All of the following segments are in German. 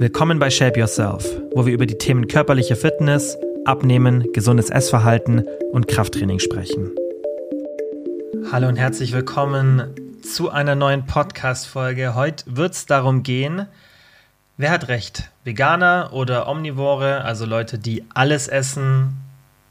Willkommen bei Shape Yourself, wo wir über die Themen körperliche Fitness, Abnehmen, gesundes Essverhalten und Krafttraining sprechen. Hallo und herzlich willkommen zu einer neuen Podcast-Folge. Heute wird es darum gehen, wer hat recht? Veganer oder Omnivore, also Leute, die alles essen?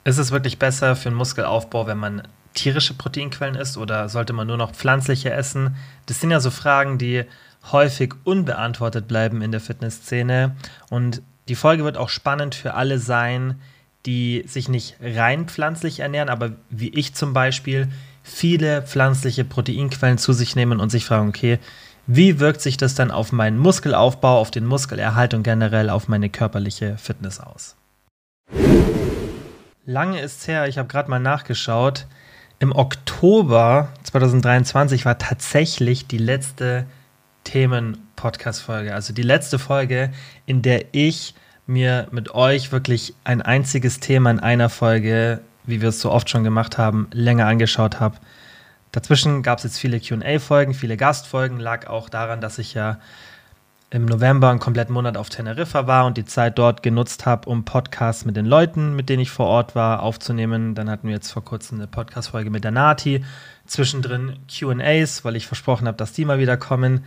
Ist es wirklich besser für den Muskelaufbau, wenn man tierische Proteinquellen isst oder sollte man nur noch pflanzliche essen? Das sind ja so Fragen, die häufig unbeantwortet bleiben in der Fitnessszene. Und die Folge wird auch spannend für alle sein, die sich nicht rein pflanzlich ernähren, aber wie ich zum Beispiel viele pflanzliche Proteinquellen zu sich nehmen und sich fragen, okay, wie wirkt sich das dann auf meinen Muskelaufbau, auf den Muskelerhalt und generell auf meine körperliche Fitness aus? Lange ist her, ich habe gerade mal nachgeschaut. Im Oktober 2023 war tatsächlich die letzte Themen-Podcast-Folge. Also die letzte Folge, in der ich mir mit euch wirklich ein einziges Thema in einer Folge, wie wir es so oft schon gemacht haben, länger angeschaut habe. Dazwischen gab es jetzt viele QA-Folgen, viele Gastfolgen, lag auch daran, dass ich ja im November einen kompletten Monat auf Teneriffa war und die Zeit dort genutzt habe, um Podcasts mit den Leuten, mit denen ich vor Ort war, aufzunehmen. Dann hatten wir jetzt vor kurzem eine Podcast-Folge mit der Nati. Zwischendrin QAs, weil ich versprochen habe, dass die mal wieder kommen.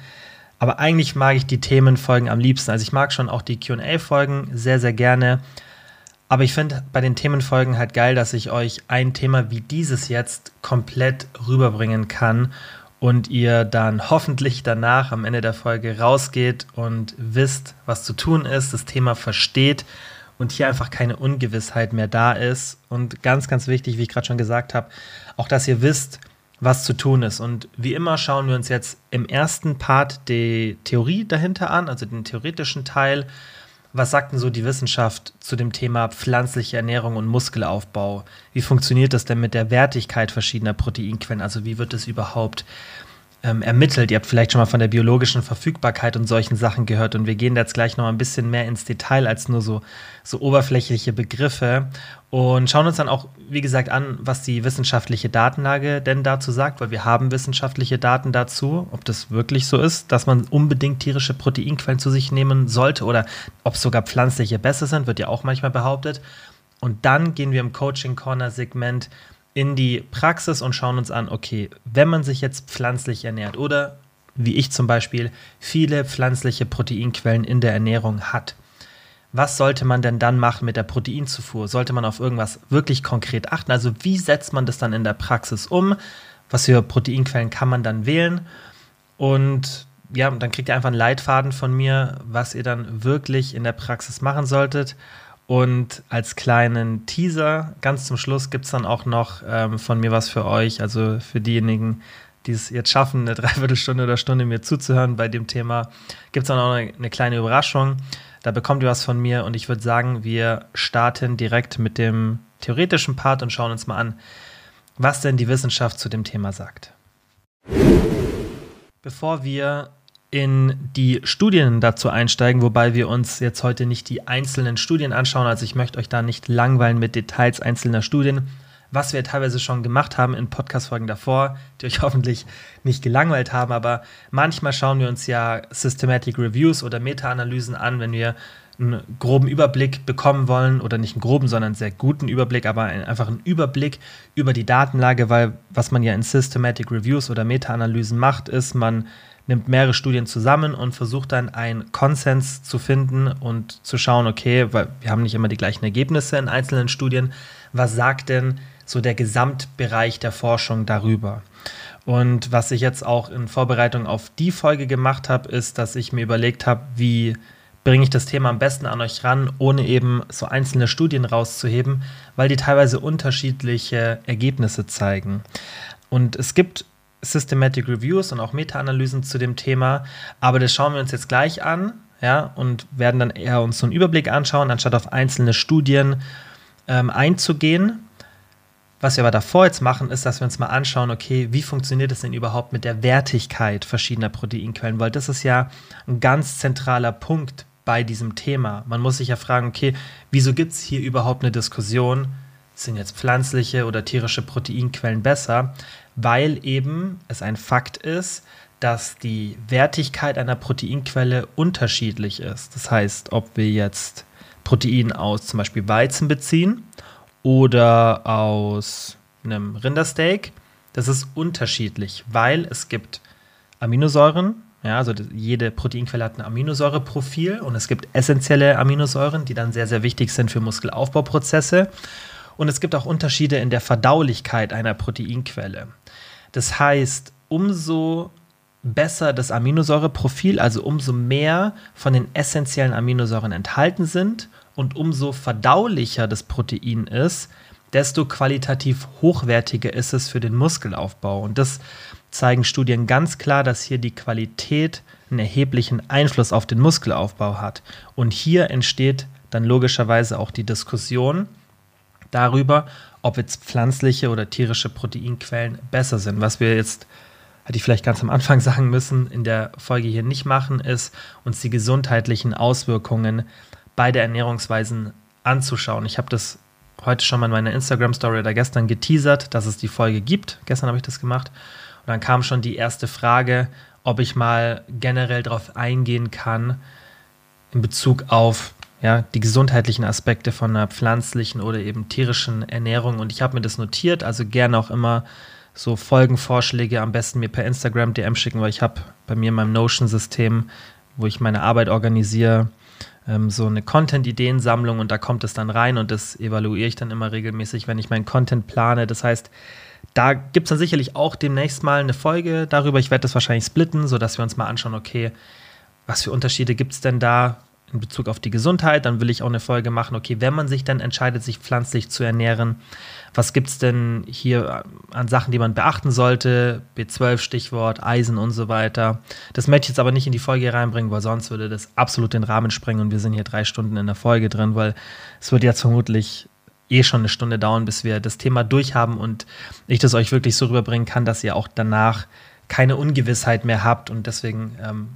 Aber eigentlich mag ich die Themenfolgen am liebsten. Also ich mag schon auch die QA-Folgen sehr, sehr gerne. Aber ich finde bei den Themenfolgen halt geil, dass ich euch ein Thema wie dieses jetzt komplett rüberbringen kann und ihr dann hoffentlich danach am Ende der Folge rausgeht und wisst, was zu tun ist, das Thema versteht und hier einfach keine Ungewissheit mehr da ist. Und ganz, ganz wichtig, wie ich gerade schon gesagt habe, auch dass ihr wisst, was zu tun ist. Und wie immer schauen wir uns jetzt im ersten Part die Theorie dahinter an, also den theoretischen Teil. Was sagt denn so die Wissenschaft zu dem Thema pflanzliche Ernährung und Muskelaufbau? Wie funktioniert das denn mit der Wertigkeit verschiedener Proteinquellen? Also wie wird es überhaupt ähm, ermittelt. Ihr habt vielleicht schon mal von der biologischen Verfügbarkeit und solchen Sachen gehört und wir gehen jetzt gleich noch mal ein bisschen mehr ins Detail als nur so, so oberflächliche Begriffe und schauen uns dann auch, wie gesagt, an, was die wissenschaftliche Datenlage denn dazu sagt, weil wir haben wissenschaftliche Daten dazu, ob das wirklich so ist, dass man unbedingt tierische Proteinquellen zu sich nehmen sollte oder ob sogar pflanzliche besser sind, wird ja auch manchmal behauptet. Und dann gehen wir im Coaching Corner Segment in die Praxis und schauen uns an, okay, wenn man sich jetzt pflanzlich ernährt oder wie ich zum Beispiel viele pflanzliche Proteinquellen in der Ernährung hat, was sollte man denn dann machen mit der Proteinzufuhr? Sollte man auf irgendwas wirklich konkret achten? Also wie setzt man das dann in der Praxis um? Was für Proteinquellen kann man dann wählen? Und ja, dann kriegt ihr einfach einen Leitfaden von mir, was ihr dann wirklich in der Praxis machen solltet. Und als kleinen Teaser, ganz zum Schluss, gibt es dann auch noch ähm, von mir was für euch, also für diejenigen, die es jetzt schaffen, eine Dreiviertelstunde oder Stunde mir zuzuhören bei dem Thema, gibt es dann auch eine, eine kleine Überraschung. Da bekommt ihr was von mir und ich würde sagen, wir starten direkt mit dem theoretischen Part und schauen uns mal an, was denn die Wissenschaft zu dem Thema sagt. Bevor wir in die Studien dazu einsteigen, wobei wir uns jetzt heute nicht die einzelnen Studien anschauen. Also ich möchte euch da nicht langweilen mit Details einzelner Studien, was wir teilweise schon gemacht haben in Podcast-Folgen davor, die euch hoffentlich nicht gelangweilt haben. Aber manchmal schauen wir uns ja Systematic Reviews oder Meta-Analysen an, wenn wir einen groben Überblick bekommen wollen oder nicht einen groben, sondern einen sehr guten Überblick, aber einfach einen Überblick über die Datenlage, weil was man ja in Systematic Reviews oder Meta-Analysen macht, ist, man nimmt mehrere Studien zusammen und versucht dann einen Konsens zu finden und zu schauen, okay, weil wir haben nicht immer die gleichen Ergebnisse in einzelnen Studien, was sagt denn so der Gesamtbereich der Forschung darüber? Und was ich jetzt auch in Vorbereitung auf die Folge gemacht habe, ist, dass ich mir überlegt habe, wie bringe ich das Thema am besten an euch ran, ohne eben so einzelne Studien rauszuheben, weil die teilweise unterschiedliche Ergebnisse zeigen. Und es gibt Systematic Reviews und auch Meta-Analysen zu dem Thema. Aber das schauen wir uns jetzt gleich an, ja, und werden dann eher uns so einen Überblick anschauen, anstatt auf einzelne Studien ähm, einzugehen. Was wir aber davor jetzt machen, ist, dass wir uns mal anschauen, okay, wie funktioniert es denn überhaupt mit der Wertigkeit verschiedener Proteinquellen? Weil das ist ja ein ganz zentraler Punkt bei diesem Thema. Man muss sich ja fragen, okay, wieso gibt es hier überhaupt eine Diskussion? Sind jetzt pflanzliche oder tierische Proteinquellen besser? weil eben es ein Fakt ist, dass die Wertigkeit einer Proteinquelle unterschiedlich ist. Das heißt, ob wir jetzt Protein aus zum Beispiel Weizen beziehen oder aus einem Rindersteak, das ist unterschiedlich, weil es gibt Aminosäuren, ja, also jede Proteinquelle hat ein Aminosäureprofil und es gibt essentielle Aminosäuren, die dann sehr, sehr wichtig sind für Muskelaufbauprozesse. Und es gibt auch Unterschiede in der Verdaulichkeit einer Proteinquelle. Das heißt, umso besser das Aminosäureprofil, also umso mehr von den essentiellen Aminosäuren enthalten sind und umso verdaulicher das Protein ist, desto qualitativ hochwertiger ist es für den Muskelaufbau. Und das zeigen Studien ganz klar, dass hier die Qualität einen erheblichen Einfluss auf den Muskelaufbau hat. Und hier entsteht dann logischerweise auch die Diskussion darüber, ob jetzt pflanzliche oder tierische Proteinquellen besser sind. Was wir jetzt, hätte ich vielleicht ganz am Anfang sagen müssen, in der Folge hier nicht machen, ist uns die gesundheitlichen Auswirkungen beider Ernährungsweisen anzuschauen. Ich habe das heute schon mal in meiner Instagram-Story oder gestern geteasert, dass es die Folge gibt. Gestern habe ich das gemacht. Und dann kam schon die erste Frage, ob ich mal generell darauf eingehen kann, in Bezug auf ja, die gesundheitlichen Aspekte von einer pflanzlichen oder eben tierischen Ernährung. Und ich habe mir das notiert, also gerne auch immer so Folgenvorschläge am besten mir per Instagram DM schicken, weil ich habe bei mir in meinem Notion-System, wo ich meine Arbeit organisiere, ähm, so eine Content-Ideensammlung und da kommt es dann rein und das evaluiere ich dann immer regelmäßig, wenn ich meinen Content plane. Das heißt, da gibt es dann sicherlich auch demnächst mal eine Folge darüber. Ich werde das wahrscheinlich splitten, sodass wir uns mal anschauen, okay, was für Unterschiede gibt es denn da in Bezug auf die Gesundheit? Dann will ich auch eine Folge machen, okay, wenn man sich dann entscheidet, sich pflanzlich zu ernähren, was gibt es denn hier an Sachen, die man beachten sollte? B12 Stichwort, Eisen und so weiter. Das möchte ich jetzt aber nicht in die Folge reinbringen, weil sonst würde das absolut den Rahmen sprengen und wir sind hier drei Stunden in der Folge drin, weil es wird jetzt vermutlich eh schon eine Stunde dauern, bis wir das Thema durchhaben und ich das euch wirklich so rüberbringen kann, dass ihr auch danach keine Ungewissheit mehr habt und deswegen ähm,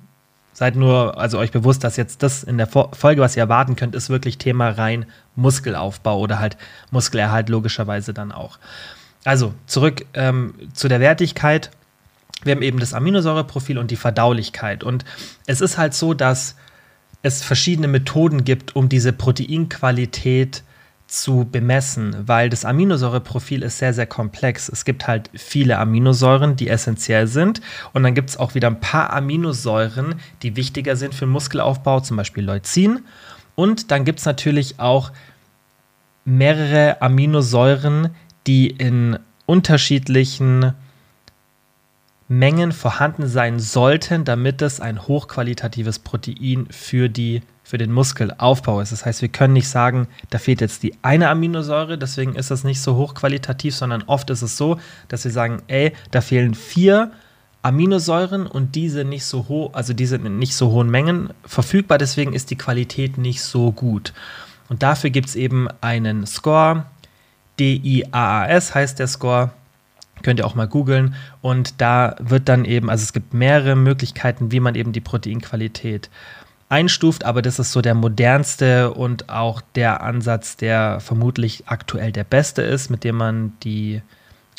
seid nur, also euch bewusst, dass jetzt das in der Folge, was ihr erwarten könnt, ist wirklich Thema rein Muskelaufbau oder halt Muskelerhalt logischerweise dann auch. Also zurück ähm, zu der Wertigkeit. Wir haben eben das Aminosäureprofil und die Verdaulichkeit. Und es ist halt so, dass es verschiedene Methoden gibt, um diese Proteinqualität zu zu bemessen, weil das Aminosäureprofil ist sehr, sehr komplex. Es gibt halt viele Aminosäuren, die essentiell sind. Und dann gibt es auch wieder ein paar Aminosäuren, die wichtiger sind für den Muskelaufbau, zum Beispiel Leucin. Und dann gibt es natürlich auch mehrere Aminosäuren, die in unterschiedlichen Mengen vorhanden sein sollten, damit es ein hochqualitatives Protein für die für den Muskelaufbau ist. Das heißt, wir können nicht sagen, da fehlt jetzt die eine Aminosäure, deswegen ist das nicht so hochqualitativ, sondern oft ist es so, dass wir sagen, ey, da fehlen vier Aminosäuren und diese nicht so hoch, also diese in nicht so hohen Mengen verfügbar, deswegen ist die Qualität nicht so gut. Und dafür gibt es eben einen Score, DIAAS heißt der Score, könnt ihr auch mal googeln. Und da wird dann eben, also es gibt mehrere Möglichkeiten, wie man eben die Proteinqualität einstuft, aber das ist so der modernste und auch der Ansatz, der vermutlich aktuell der beste ist, mit dem man die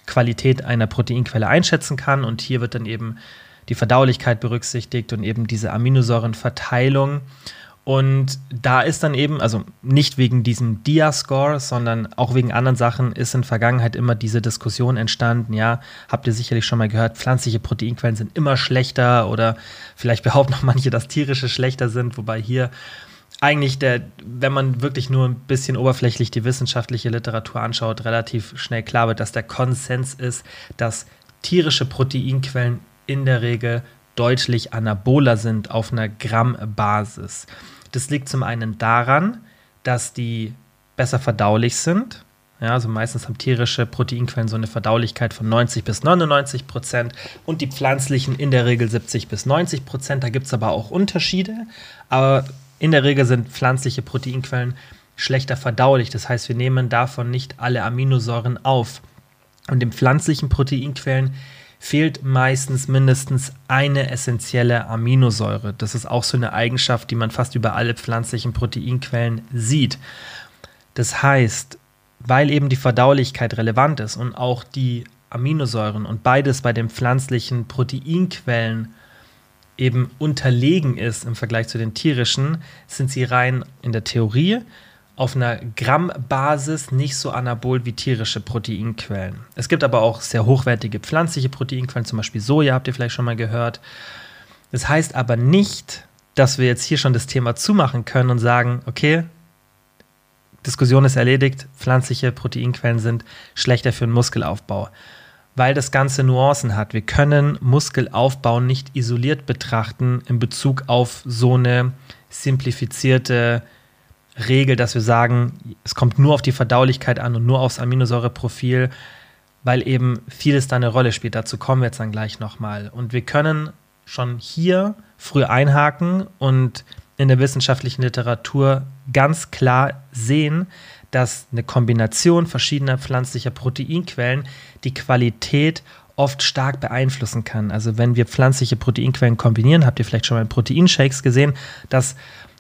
Qualität einer Proteinquelle einschätzen kann. Und hier wird dann eben die Verdaulichkeit berücksichtigt und eben diese Aminosäurenverteilung. Und da ist dann eben, also nicht wegen diesem Dia-Score, sondern auch wegen anderen Sachen, ist in Vergangenheit immer diese Diskussion entstanden. Ja, habt ihr sicherlich schon mal gehört, pflanzliche Proteinquellen sind immer schlechter oder vielleicht behaupten noch manche, dass tierische schlechter sind, wobei hier eigentlich der, wenn man wirklich nur ein bisschen oberflächlich die wissenschaftliche Literatur anschaut, relativ schnell klar wird, dass der Konsens ist, dass tierische Proteinquellen in der Regel deutlich anaboler sind auf einer Grammbasis. Das liegt zum einen daran, dass die besser verdaulich sind. Ja, also meistens haben tierische Proteinquellen so eine Verdaulichkeit von 90 bis 99 Prozent und die pflanzlichen in der Regel 70 bis 90 Prozent. Da gibt es aber auch Unterschiede. Aber in der Regel sind pflanzliche Proteinquellen schlechter verdaulich. Das heißt, wir nehmen davon nicht alle Aminosäuren auf. Und in pflanzlichen Proteinquellen fehlt meistens mindestens eine essentielle Aminosäure. Das ist auch so eine Eigenschaft, die man fast über alle pflanzlichen Proteinquellen sieht. Das heißt, weil eben die Verdaulichkeit relevant ist und auch die Aminosäuren und beides bei den pflanzlichen Proteinquellen eben unterlegen ist im Vergleich zu den tierischen, sind sie rein in der Theorie auf einer Grammbasis nicht so anabol wie tierische Proteinquellen. Es gibt aber auch sehr hochwertige pflanzliche Proteinquellen, zum Beispiel Soja, habt ihr vielleicht schon mal gehört. Das heißt aber nicht, dass wir jetzt hier schon das Thema zumachen können und sagen, okay, Diskussion ist erledigt, pflanzliche Proteinquellen sind schlechter für den Muskelaufbau, weil das Ganze Nuancen hat. Wir können Muskelaufbau nicht isoliert betrachten in Bezug auf so eine simplifizierte Regel, dass wir sagen, es kommt nur auf die Verdaulichkeit an und nur aufs Aminosäureprofil, weil eben vieles da eine Rolle spielt. Dazu kommen wir jetzt dann gleich nochmal. Und wir können schon hier früh einhaken und in der wissenschaftlichen Literatur ganz klar sehen, dass eine Kombination verschiedener pflanzlicher Proteinquellen die Qualität oft stark beeinflussen kann. Also wenn wir pflanzliche Proteinquellen kombinieren, habt ihr vielleicht schon mal in Proteinshakes gesehen, dass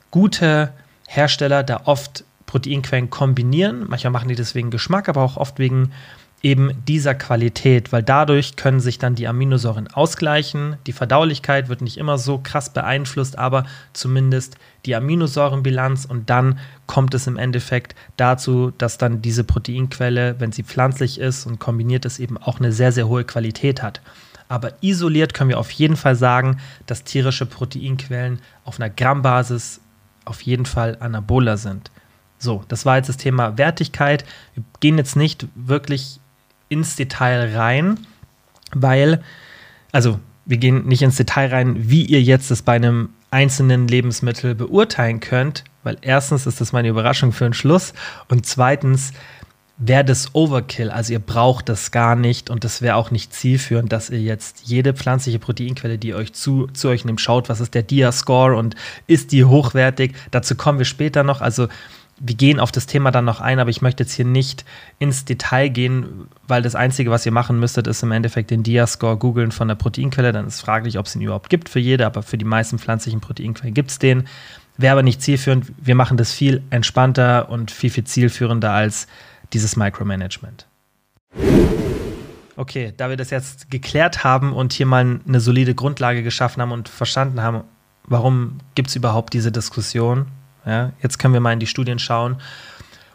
gute Hersteller da oft Proteinquellen kombinieren. Manchmal machen die das wegen Geschmack, aber auch oft wegen eben dieser Qualität, weil dadurch können sich dann die Aminosäuren ausgleichen. Die Verdaulichkeit wird nicht immer so krass beeinflusst, aber zumindest die Aminosäurenbilanz und dann kommt es im Endeffekt dazu, dass dann diese Proteinquelle, wenn sie pflanzlich ist und kombiniert ist, eben auch eine sehr, sehr hohe Qualität hat. Aber isoliert können wir auf jeden Fall sagen, dass tierische Proteinquellen auf einer Grammbasis auf jeden Fall anaboler sind. So, das war jetzt das Thema Wertigkeit. Wir gehen jetzt nicht wirklich ins Detail rein, weil, also wir gehen nicht ins Detail rein, wie ihr jetzt das bei einem einzelnen Lebensmittel beurteilen könnt, weil erstens ist das meine Überraschung für den Schluss und zweitens wäre das Overkill, also ihr braucht das gar nicht und das wäre auch nicht zielführend, dass ihr jetzt jede pflanzliche Proteinquelle, die euch zu, zu euch nimmt, schaut, was ist der Dia-Score und ist die hochwertig. Dazu kommen wir später noch. Also wir gehen auf das Thema dann noch ein, aber ich möchte jetzt hier nicht ins Detail gehen, weil das Einzige, was ihr machen müsstet, ist im Endeffekt den Dia-Score googeln von der Proteinquelle. Dann ist fraglich, ob es ihn überhaupt gibt für jede, aber für die meisten pflanzlichen Proteinquellen gibt es den. Wäre aber nicht zielführend. Wir machen das viel entspannter und viel, viel zielführender als dieses Micromanagement. Okay, da wir das jetzt geklärt haben und hier mal eine solide Grundlage geschaffen haben und verstanden haben, warum gibt es überhaupt diese Diskussion, ja, jetzt können wir mal in die Studien schauen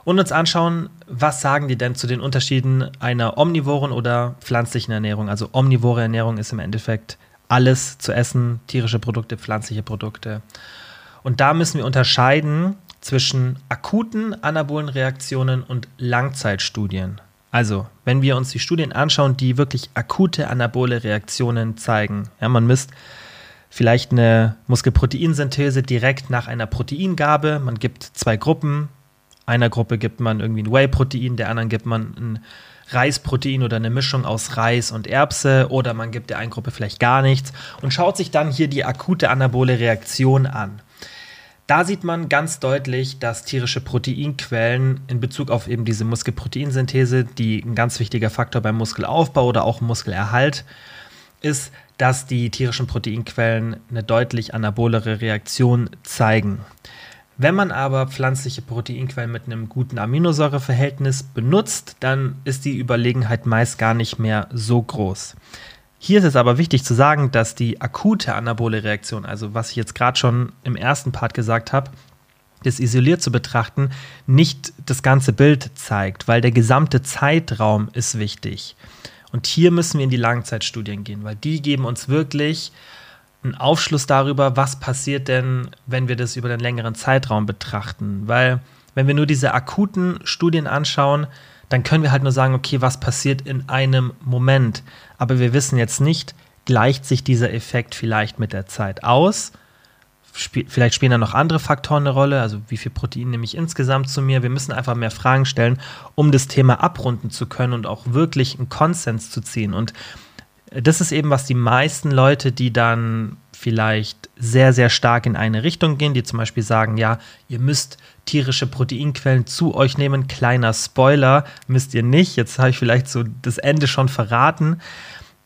und uns anschauen, was sagen die denn zu den Unterschieden einer omnivoren oder pflanzlichen Ernährung. Also omnivore Ernährung ist im Endeffekt alles zu essen, tierische Produkte, pflanzliche Produkte. Und da müssen wir unterscheiden zwischen akuten anabolen Reaktionen und Langzeitstudien. Also, wenn wir uns die Studien anschauen, die wirklich akute anabole Reaktionen zeigen, ja, man misst vielleicht eine Muskelproteinsynthese direkt nach einer Proteingabe. Man gibt zwei Gruppen. Einer Gruppe gibt man irgendwie ein Whey-Protein, der anderen gibt man ein Reisprotein oder eine Mischung aus Reis und Erbse oder man gibt der einen Gruppe vielleicht gar nichts und schaut sich dann hier die akute anabole Reaktion an. Da sieht man ganz deutlich, dass tierische Proteinquellen in Bezug auf eben diese Muskelproteinsynthese, die ein ganz wichtiger Faktor beim Muskelaufbau oder auch Muskelerhalt ist, dass die tierischen Proteinquellen eine deutlich anabolere Reaktion zeigen. Wenn man aber pflanzliche Proteinquellen mit einem guten Aminosäureverhältnis benutzt, dann ist die Überlegenheit meist gar nicht mehr so groß. Hier ist es aber wichtig zu sagen, dass die akute anabole Reaktion, also was ich jetzt gerade schon im ersten Part gesagt habe, das isoliert zu betrachten, nicht das ganze Bild zeigt, weil der gesamte Zeitraum ist wichtig. Und hier müssen wir in die Langzeitstudien gehen, weil die geben uns wirklich einen Aufschluss darüber, was passiert denn, wenn wir das über den längeren Zeitraum betrachten. Weil wenn wir nur diese akuten Studien anschauen, dann können wir halt nur sagen, okay, was passiert in einem Moment. Aber wir wissen jetzt nicht, gleicht sich dieser Effekt vielleicht mit der Zeit aus Spiel, vielleicht spielen da noch andere Faktoren eine Rolle, also wie viel Protein nehme ich insgesamt zu mir. Wir müssen einfach mehr Fragen stellen, um das Thema abrunden zu können und auch wirklich einen Konsens zu ziehen. Und das ist eben, was die meisten Leute, die dann vielleicht sehr, sehr stark in eine Richtung gehen, die zum Beispiel sagen, ja, ihr müsst tierische Proteinquellen zu euch nehmen. Kleiner Spoiler, müsst ihr nicht. Jetzt habe ich vielleicht so das Ende schon verraten.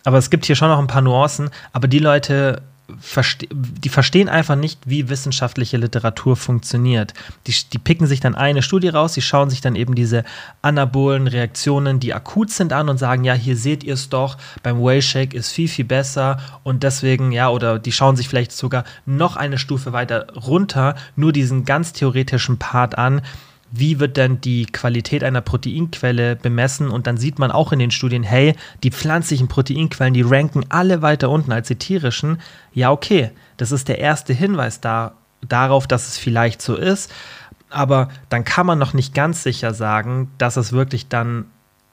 Aber es gibt hier schon noch ein paar Nuancen. Aber die Leute verste die verstehen einfach nicht, wie wissenschaftliche Literatur funktioniert. Die, die picken sich dann eine Studie raus, die schauen sich dann eben diese anabolen Reaktionen, die akut sind, an und sagen, ja, hier seht ihr es doch, beim Whey Shake ist viel, viel besser und deswegen, ja, oder die schauen sich vielleicht sogar noch eine Stufe weiter runter, nur diesen ganz theoretischen Part an wie wird denn die Qualität einer Proteinquelle bemessen und dann sieht man auch in den Studien, hey, die pflanzlichen Proteinquellen, die ranken alle weiter unten als die tierischen. Ja, okay, das ist der erste Hinweis da, darauf, dass es vielleicht so ist, aber dann kann man noch nicht ganz sicher sagen, dass es wirklich dann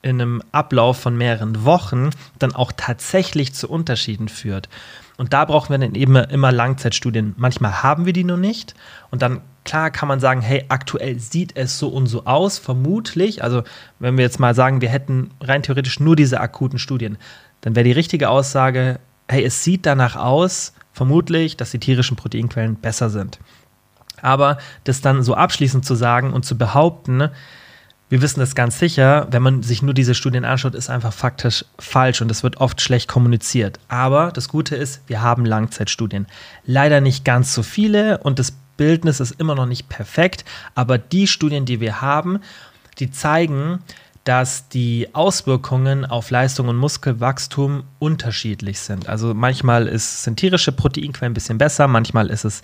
in einem Ablauf von mehreren Wochen dann auch tatsächlich zu Unterschieden führt. Und da brauchen wir dann eben immer Langzeitstudien. Manchmal haben wir die noch nicht und dann klar kann man sagen, hey, aktuell sieht es so und so aus, vermutlich. Also wenn wir jetzt mal sagen, wir hätten rein theoretisch nur diese akuten Studien, dann wäre die richtige Aussage, hey, es sieht danach aus, vermutlich, dass die tierischen Proteinquellen besser sind. Aber das dann so abschließend zu sagen und zu behaupten, wir wissen das ganz sicher, wenn man sich nur diese Studien anschaut, ist einfach faktisch falsch und es wird oft schlecht kommuniziert. Aber das Gute ist, wir haben Langzeitstudien. Leider nicht ganz so viele und das Bildnis ist immer noch nicht perfekt, aber die Studien, die wir haben, die zeigen, dass die Auswirkungen auf Leistung und Muskelwachstum unterschiedlich sind. Also manchmal ist, sind tierische Proteinquellen ein bisschen besser, manchmal ist es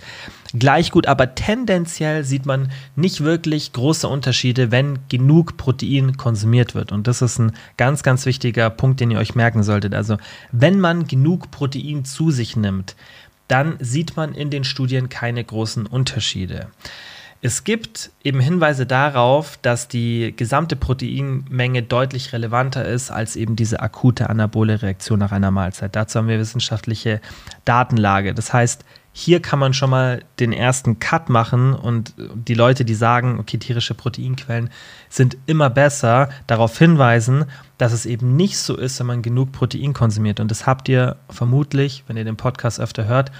gleich gut, aber tendenziell sieht man nicht wirklich große Unterschiede, wenn genug Protein konsumiert wird. Und das ist ein ganz, ganz wichtiger Punkt, den ihr euch merken solltet. Also wenn man genug Protein zu sich nimmt, dann sieht man in den Studien keine großen Unterschiede. Es gibt eben Hinweise darauf, dass die gesamte Proteinmenge deutlich relevanter ist als eben diese akute anabole Reaktion nach einer Mahlzeit. Dazu haben wir wissenschaftliche Datenlage. Das heißt, hier kann man schon mal den ersten Cut machen und die Leute, die sagen, okay, tierische Proteinquellen sind immer besser, darauf hinweisen, dass es eben nicht so ist, wenn man genug Protein konsumiert. Und das habt ihr vermutlich, wenn ihr den Podcast öfter hört,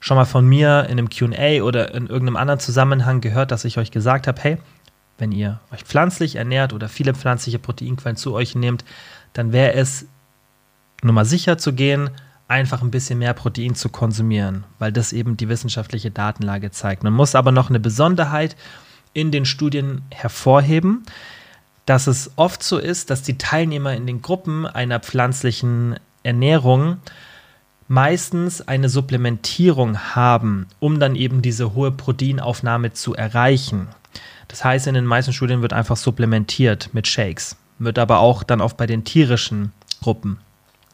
schon mal von mir in einem QA oder in irgendeinem anderen Zusammenhang gehört, dass ich euch gesagt habe, hey, wenn ihr euch pflanzlich ernährt oder viele pflanzliche Proteinquellen zu euch nehmt, dann wäre es nur mal sicher zu gehen, einfach ein bisschen mehr Protein zu konsumieren, weil das eben die wissenschaftliche Datenlage zeigt. Man muss aber noch eine Besonderheit in den Studien hervorheben, dass es oft so ist, dass die Teilnehmer in den Gruppen einer pflanzlichen Ernährung meistens eine Supplementierung haben, um dann eben diese hohe Proteinaufnahme zu erreichen. Das heißt, in den meisten Studien wird einfach supplementiert mit Shakes, wird aber auch dann oft bei den tierischen Gruppen.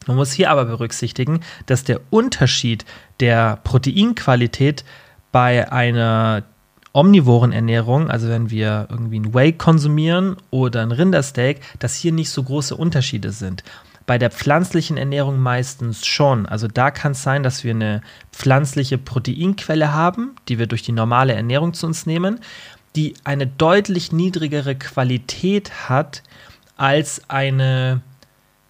Man muss hier aber berücksichtigen, dass der Unterschied der Proteinqualität bei einer omnivoren Ernährung, also wenn wir irgendwie ein Whey konsumieren oder ein Rindersteak, dass hier nicht so große Unterschiede sind. Bei der pflanzlichen Ernährung meistens schon. Also da kann es sein, dass wir eine pflanzliche Proteinquelle haben, die wir durch die normale Ernährung zu uns nehmen, die eine deutlich niedrigere Qualität hat als eine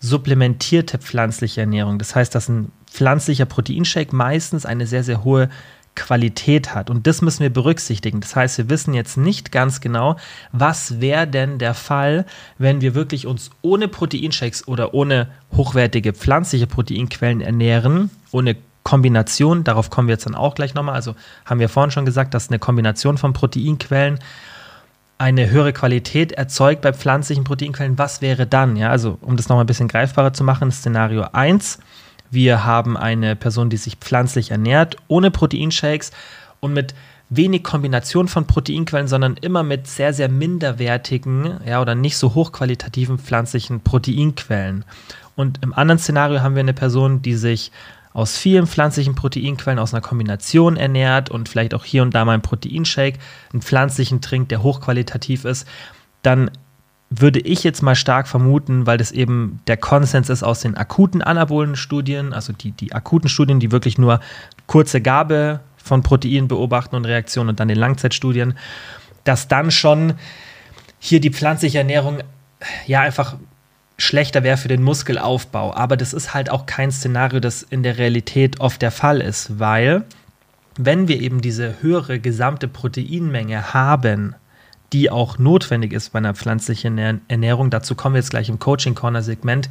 supplementierte pflanzliche Ernährung. Das heißt, dass ein pflanzlicher Proteinshake meistens eine sehr, sehr hohe Qualität hat. Und das müssen wir berücksichtigen. Das heißt, wir wissen jetzt nicht ganz genau, was wäre denn der Fall, wenn wir wirklich uns ohne Proteinshakes oder ohne hochwertige pflanzliche Proteinquellen ernähren, ohne Kombination, darauf kommen wir jetzt dann auch gleich nochmal. Also haben wir vorhin schon gesagt, dass eine Kombination von Proteinquellen eine höhere Qualität erzeugt bei pflanzlichen Proteinquellen, was wäre dann? Ja, also um das nochmal ein bisschen greifbarer zu machen, Szenario 1, wir haben eine Person, die sich pflanzlich ernährt, ohne Proteinshakes und mit wenig Kombination von Proteinquellen, sondern immer mit sehr, sehr minderwertigen ja, oder nicht so hochqualitativen pflanzlichen Proteinquellen. Und im anderen Szenario haben wir eine Person, die sich aus vielen pflanzlichen Proteinquellen aus einer Kombination ernährt und vielleicht auch hier und da mal einen Proteinshake, einen pflanzlichen trinkt, der hochqualitativ ist, dann würde ich jetzt mal stark vermuten, weil das eben der Konsens ist aus den akuten anabolen Studien, also die, die akuten Studien, die wirklich nur kurze Gabe von Proteinen beobachten und Reaktionen und dann den Langzeitstudien, dass dann schon hier die pflanzliche Ernährung ja einfach schlechter wäre für den Muskelaufbau. Aber das ist halt auch kein Szenario, das in der Realität oft der Fall ist, weil wenn wir eben diese höhere gesamte Proteinmenge haben, die auch notwendig ist bei einer pflanzlichen Ernährung, dazu kommen wir jetzt gleich im Coaching Corner Segment,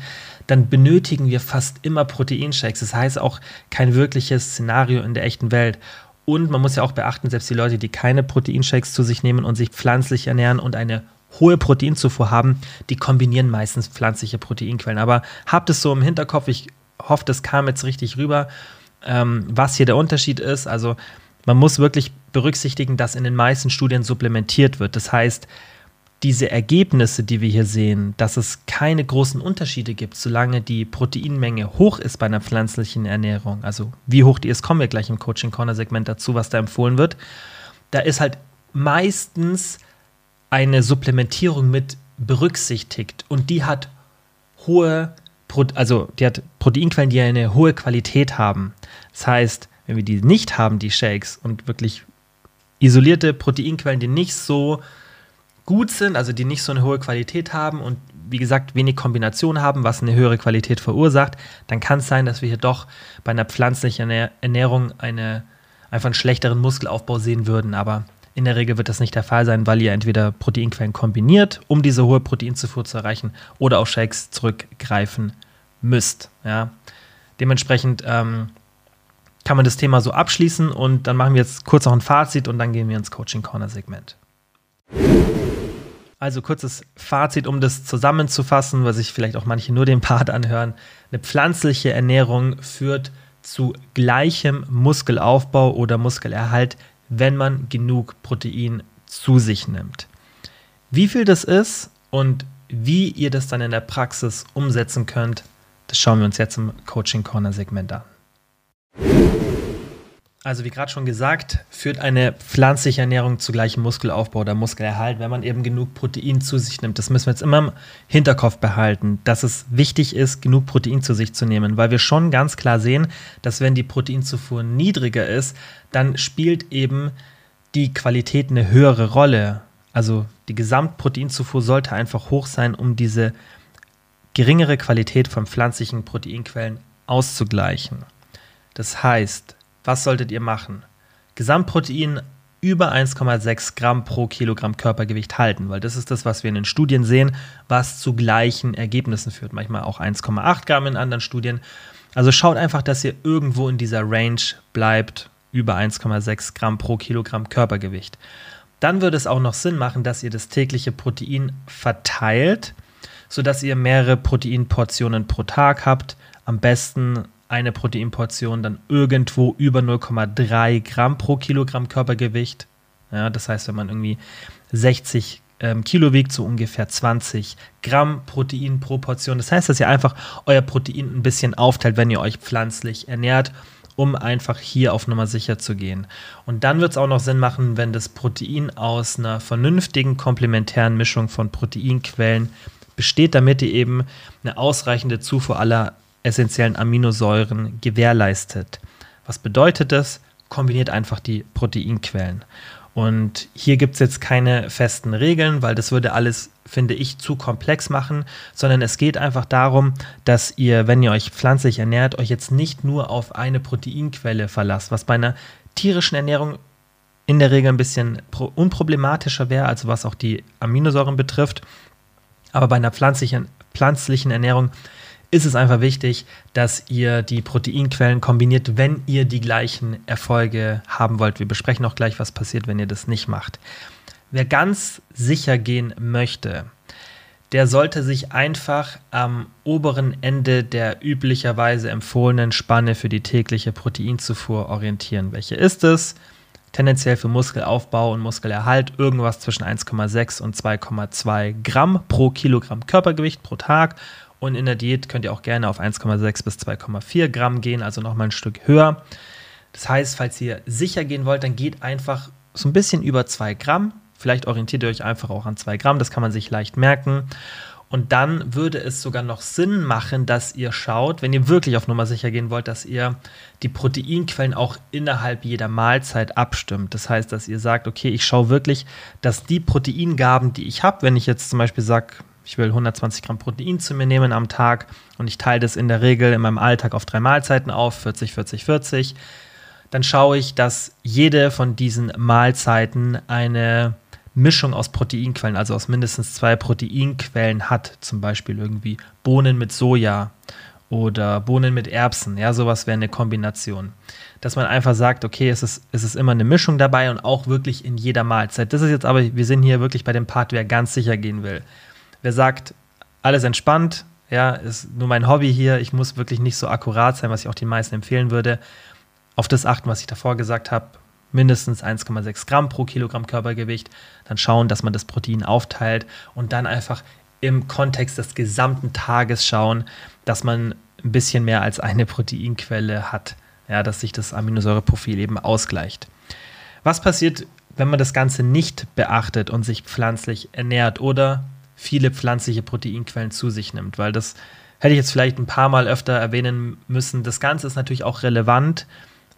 dann benötigen wir fast immer Proteinshakes. Das heißt auch kein wirkliches Szenario in der echten Welt. Und man muss ja auch beachten, selbst die Leute, die keine Proteinshakes zu sich nehmen und sich pflanzlich ernähren und eine hohe Proteinzufuhr haben, die kombinieren meistens pflanzliche Proteinquellen. Aber habt es so im Hinterkopf, ich hoffe, das kam jetzt richtig rüber, ähm, was hier der Unterschied ist. Also man muss wirklich berücksichtigen, dass in den meisten Studien supplementiert wird. Das heißt, diese Ergebnisse, die wir hier sehen, dass es keine großen Unterschiede gibt, solange die Proteinmenge hoch ist bei einer pflanzlichen Ernährung, also wie hoch die ist, kommen wir gleich im Coaching Corner Segment dazu, was da empfohlen wird. Da ist halt meistens eine Supplementierung mit berücksichtigt und die hat hohe, also die hat Proteinquellen, die eine hohe Qualität haben. Das heißt, wenn wir die nicht haben, die Shakes, und wirklich isolierte Proteinquellen, die nicht so gut sind, also die nicht so eine hohe Qualität haben und wie gesagt wenig Kombination haben, was eine höhere Qualität verursacht, dann kann es sein, dass wir hier doch bei einer pflanzlichen Ernährung eine, einfach einen schlechteren Muskelaufbau sehen würden. Aber in der Regel wird das nicht der Fall sein, weil ihr entweder Proteinquellen kombiniert, um diese hohe Proteinzufuhr zu erreichen, oder auf Shakes zurückgreifen müsst. Ja. Dementsprechend ähm, kann man das Thema so abschließen und dann machen wir jetzt kurz noch ein Fazit und dann gehen wir ins Coaching Corner Segment. Also kurzes Fazit, um das zusammenzufassen, was sich vielleicht auch manche nur den Part anhören. Eine pflanzliche Ernährung führt zu gleichem Muskelaufbau oder Muskelerhalt, wenn man genug Protein zu sich nimmt. Wie viel das ist und wie ihr das dann in der Praxis umsetzen könnt, das schauen wir uns jetzt im Coaching Corner Segment an. Also wie gerade schon gesagt, führt eine pflanzliche Ernährung zu gleichem Muskelaufbau oder Muskelerhalt, wenn man eben genug Protein zu sich nimmt. Das müssen wir jetzt immer im Hinterkopf behalten, dass es wichtig ist, genug Protein zu sich zu nehmen, weil wir schon ganz klar sehen, dass wenn die Proteinzufuhr niedriger ist, dann spielt eben die Qualität eine höhere Rolle. Also die Gesamtproteinzufuhr sollte einfach hoch sein, um diese geringere Qualität von pflanzlichen Proteinquellen auszugleichen. Das heißt, was solltet ihr machen? Gesamtprotein über 1,6 Gramm pro Kilogramm Körpergewicht halten, weil das ist das, was wir in den Studien sehen, was zu gleichen Ergebnissen führt. Manchmal auch 1,8 Gramm in anderen Studien. Also schaut einfach, dass ihr irgendwo in dieser Range bleibt, über 1,6 Gramm pro Kilogramm Körpergewicht. Dann würde es auch noch Sinn machen, dass ihr das tägliche Protein verteilt, sodass ihr mehrere Proteinportionen pro Tag habt. Am besten eine Proteinportion dann irgendwo über 0,3 Gramm pro Kilogramm Körpergewicht. Ja, das heißt, wenn man irgendwie 60 ähm, Kilo wiegt, so ungefähr 20 Gramm Protein pro Portion. Das heißt, dass ihr einfach euer Protein ein bisschen aufteilt, wenn ihr euch pflanzlich ernährt, um einfach hier auf Nummer sicher zu gehen. Und dann wird es auch noch Sinn machen, wenn das Protein aus einer vernünftigen komplementären Mischung von Proteinquellen besteht, damit ihr eben eine ausreichende Zufuhr aller essentiellen Aminosäuren gewährleistet. Was bedeutet das? Kombiniert einfach die Proteinquellen. Und hier gibt es jetzt keine festen Regeln, weil das würde alles, finde ich, zu komplex machen, sondern es geht einfach darum, dass ihr, wenn ihr euch pflanzlich ernährt, euch jetzt nicht nur auf eine Proteinquelle verlasst, was bei einer tierischen Ernährung in der Regel ein bisschen unproblematischer wäre, also was auch die Aminosäuren betrifft. Aber bei einer pflanzlichen, pflanzlichen Ernährung ist es einfach wichtig, dass ihr die Proteinquellen kombiniert, wenn ihr die gleichen Erfolge haben wollt. Wir besprechen auch gleich, was passiert, wenn ihr das nicht macht. Wer ganz sicher gehen möchte, der sollte sich einfach am oberen Ende der üblicherweise empfohlenen Spanne für die tägliche Proteinzufuhr orientieren. Welche ist es? Tendenziell für Muskelaufbau und Muskelerhalt irgendwas zwischen 1,6 und 2,2 Gramm pro Kilogramm Körpergewicht pro Tag und in der Diät könnt ihr auch gerne auf 1,6 bis 2,4 Gramm gehen, also nochmal ein Stück höher. Das heißt, falls ihr sicher gehen wollt, dann geht einfach so ein bisschen über 2 Gramm. Vielleicht orientiert ihr euch einfach auch an 2 Gramm, das kann man sich leicht merken. Und dann würde es sogar noch Sinn machen, dass ihr schaut, wenn ihr wirklich auf Nummer sicher gehen wollt, dass ihr die Proteinquellen auch innerhalb jeder Mahlzeit abstimmt. Das heißt, dass ihr sagt, okay, ich schaue wirklich, dass die Proteingaben, die ich habe, wenn ich jetzt zum Beispiel sage, ich will 120 Gramm Protein zu mir nehmen am Tag und ich teile das in der Regel in meinem Alltag auf drei Mahlzeiten auf, 40, 40, 40, dann schaue ich, dass jede von diesen Mahlzeiten eine Mischung aus Proteinquellen, also aus mindestens zwei Proteinquellen hat, zum Beispiel irgendwie Bohnen mit Soja oder Bohnen mit Erbsen, ja, sowas wäre eine Kombination. Dass man einfach sagt, okay, es ist, es ist immer eine Mischung dabei und auch wirklich in jeder Mahlzeit. Das ist jetzt aber, wir sind hier wirklich bei dem Part, wer ganz sicher gehen will. Wer sagt, alles entspannt, ja, ist nur mein Hobby hier, ich muss wirklich nicht so akkurat sein, was ich auch den meisten empfehlen würde. Auf das achten, was ich davor gesagt habe, mindestens 1,6 Gramm pro Kilogramm Körpergewicht, dann schauen, dass man das Protein aufteilt und dann einfach im Kontext des gesamten Tages schauen, dass man ein bisschen mehr als eine Proteinquelle hat, ja, dass sich das Aminosäureprofil eben ausgleicht. Was passiert, wenn man das Ganze nicht beachtet und sich pflanzlich ernährt oder viele pflanzliche Proteinquellen zu sich nimmt? Weil das hätte ich jetzt vielleicht ein paar Mal öfter erwähnen müssen. Das Ganze ist natürlich auch relevant,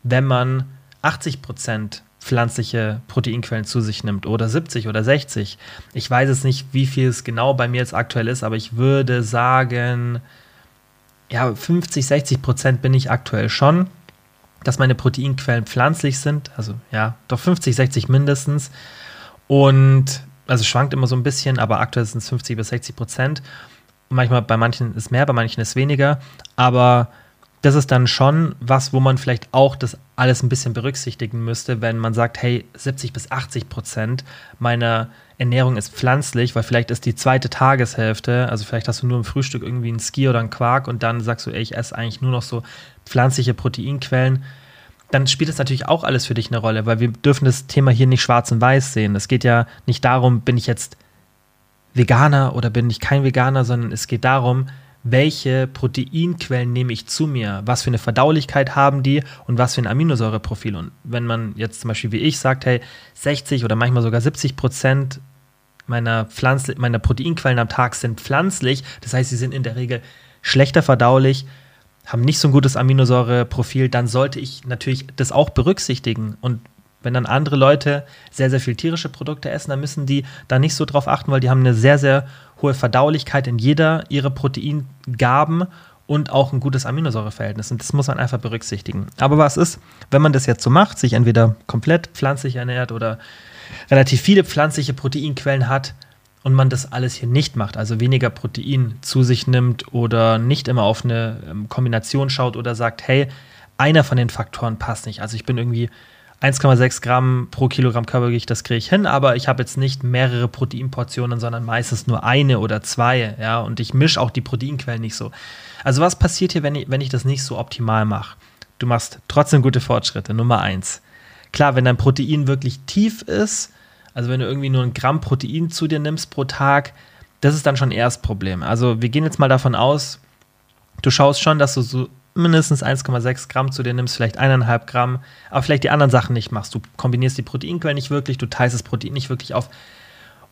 wenn man 80 Prozent pflanzliche Proteinquellen zu sich nimmt oder 70 oder 60. Ich weiß es nicht, wie viel es genau bei mir jetzt aktuell ist, aber ich würde sagen, ja, 50, 60 Prozent bin ich aktuell schon, dass meine Proteinquellen pflanzlich sind. Also ja, doch 50, 60 mindestens. Und also schwankt immer so ein bisschen, aber aktuell sind es 50 bis 60 Prozent. Manchmal bei manchen ist mehr, bei manchen ist weniger. Aber das ist dann schon was, wo man vielleicht auch das alles ein bisschen berücksichtigen müsste, wenn man sagt, hey, 70 bis 80 Prozent meiner Ernährung ist pflanzlich, weil vielleicht ist die zweite Tageshälfte, also vielleicht hast du nur im Frühstück irgendwie einen Ski oder einen Quark und dann sagst du, ey, ich esse eigentlich nur noch so pflanzliche Proteinquellen, dann spielt das natürlich auch alles für dich eine Rolle, weil wir dürfen das Thema hier nicht schwarz und weiß sehen. Es geht ja nicht darum, bin ich jetzt Veganer oder bin ich kein Veganer, sondern es geht darum, welche Proteinquellen nehme ich zu mir, was für eine Verdaulichkeit haben die und was für ein Aminosäureprofil. Und wenn man jetzt zum Beispiel wie ich sagt, hey, 60 oder manchmal sogar 70 Prozent meiner, meiner Proteinquellen am Tag sind pflanzlich, das heißt, sie sind in der Regel schlechter verdaulich, haben nicht so ein gutes Aminosäureprofil, dann sollte ich natürlich das auch berücksichtigen. Und wenn dann andere Leute sehr, sehr viel tierische Produkte essen, dann müssen die da nicht so drauf achten, weil die haben eine sehr, sehr hohe Verdaulichkeit in jeder ihrer Proteingaben und auch ein gutes Aminosäureverhältnis. Und das muss man einfach berücksichtigen. Aber was ist, wenn man das jetzt so macht, sich entweder komplett pflanzlich ernährt oder relativ viele pflanzliche Proteinquellen hat und man das alles hier nicht macht, also weniger Protein zu sich nimmt oder nicht immer auf eine ähm, Kombination schaut oder sagt, hey, einer von den Faktoren passt nicht. Also ich bin irgendwie 1,6 Gramm pro Kilogramm Körpergewicht, das kriege ich hin, aber ich habe jetzt nicht mehrere Proteinportionen, sondern meistens nur eine oder zwei, ja, und ich mische auch die Proteinquellen nicht so. Also was passiert hier, wenn ich, wenn ich das nicht so optimal mache? Du machst trotzdem gute Fortschritte, Nummer eins. Klar, wenn dein Protein wirklich tief ist, also wenn du irgendwie nur ein Gramm Protein zu dir nimmst pro Tag, das ist dann schon eher Problem. Also wir gehen jetzt mal davon aus, du schaust schon, dass du so mindestens 1,6 Gramm zu dir nimmst, vielleicht 1,5 Gramm, aber vielleicht die anderen Sachen nicht machst. Du kombinierst die Proteinquellen nicht wirklich, du teilst das Protein nicht wirklich auf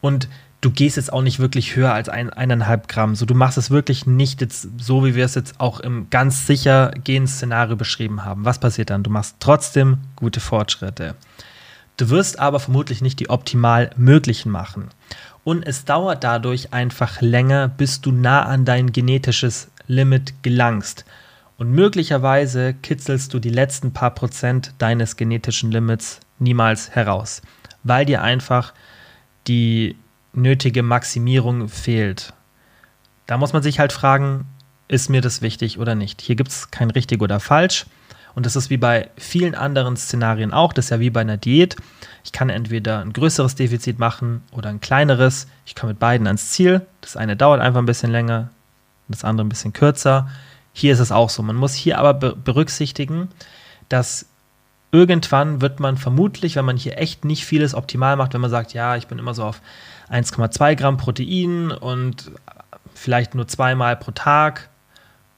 und du gehst jetzt auch nicht wirklich höher als ein, 1,5 Gramm. So, du machst es wirklich nicht jetzt so, wie wir es jetzt auch im ganz sicher gehen Szenario beschrieben haben. Was passiert dann? Du machst trotzdem gute Fortschritte. Du wirst aber vermutlich nicht die optimal möglichen machen. Und es dauert dadurch einfach länger, bis du nah an dein genetisches Limit gelangst. Und möglicherweise kitzelst du die letzten paar Prozent deines genetischen Limits niemals heraus, weil dir einfach die nötige Maximierung fehlt. Da muss man sich halt fragen, ist mir das wichtig oder nicht? Hier gibt es kein richtig oder falsch. Und das ist wie bei vielen anderen Szenarien auch. Das ist ja wie bei einer Diät. Ich kann entweder ein größeres Defizit machen oder ein kleineres. Ich komme mit beiden ans Ziel. Das eine dauert einfach ein bisschen länger, das andere ein bisschen kürzer. Hier ist es auch so. Man muss hier aber berücksichtigen, dass irgendwann wird man vermutlich, wenn man hier echt nicht vieles optimal macht, wenn man sagt, ja, ich bin immer so auf 1,2 Gramm Protein und vielleicht nur zweimal pro Tag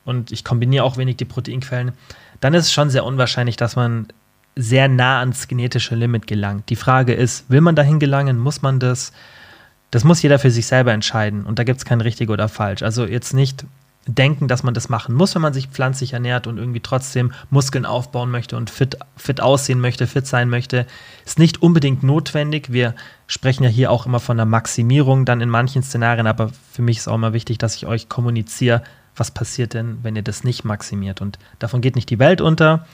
und ich kombiniere auch wenig die Proteinquellen, dann ist es schon sehr unwahrscheinlich, dass man sehr nah ans genetische Limit gelangt. Die Frage ist, will man dahin gelangen? Muss man das? Das muss jeder für sich selber entscheiden und da gibt es kein richtig oder falsch. Also jetzt nicht denken, dass man das machen muss, wenn man sich pflanzlich ernährt und irgendwie trotzdem Muskeln aufbauen möchte und fit, fit aussehen möchte, fit sein möchte, ist nicht unbedingt notwendig. Wir sprechen ja hier auch immer von der Maximierung dann in manchen Szenarien, aber für mich ist auch immer wichtig, dass ich euch kommuniziere, was passiert denn, wenn ihr das nicht maximiert. Und davon geht nicht die Welt unter,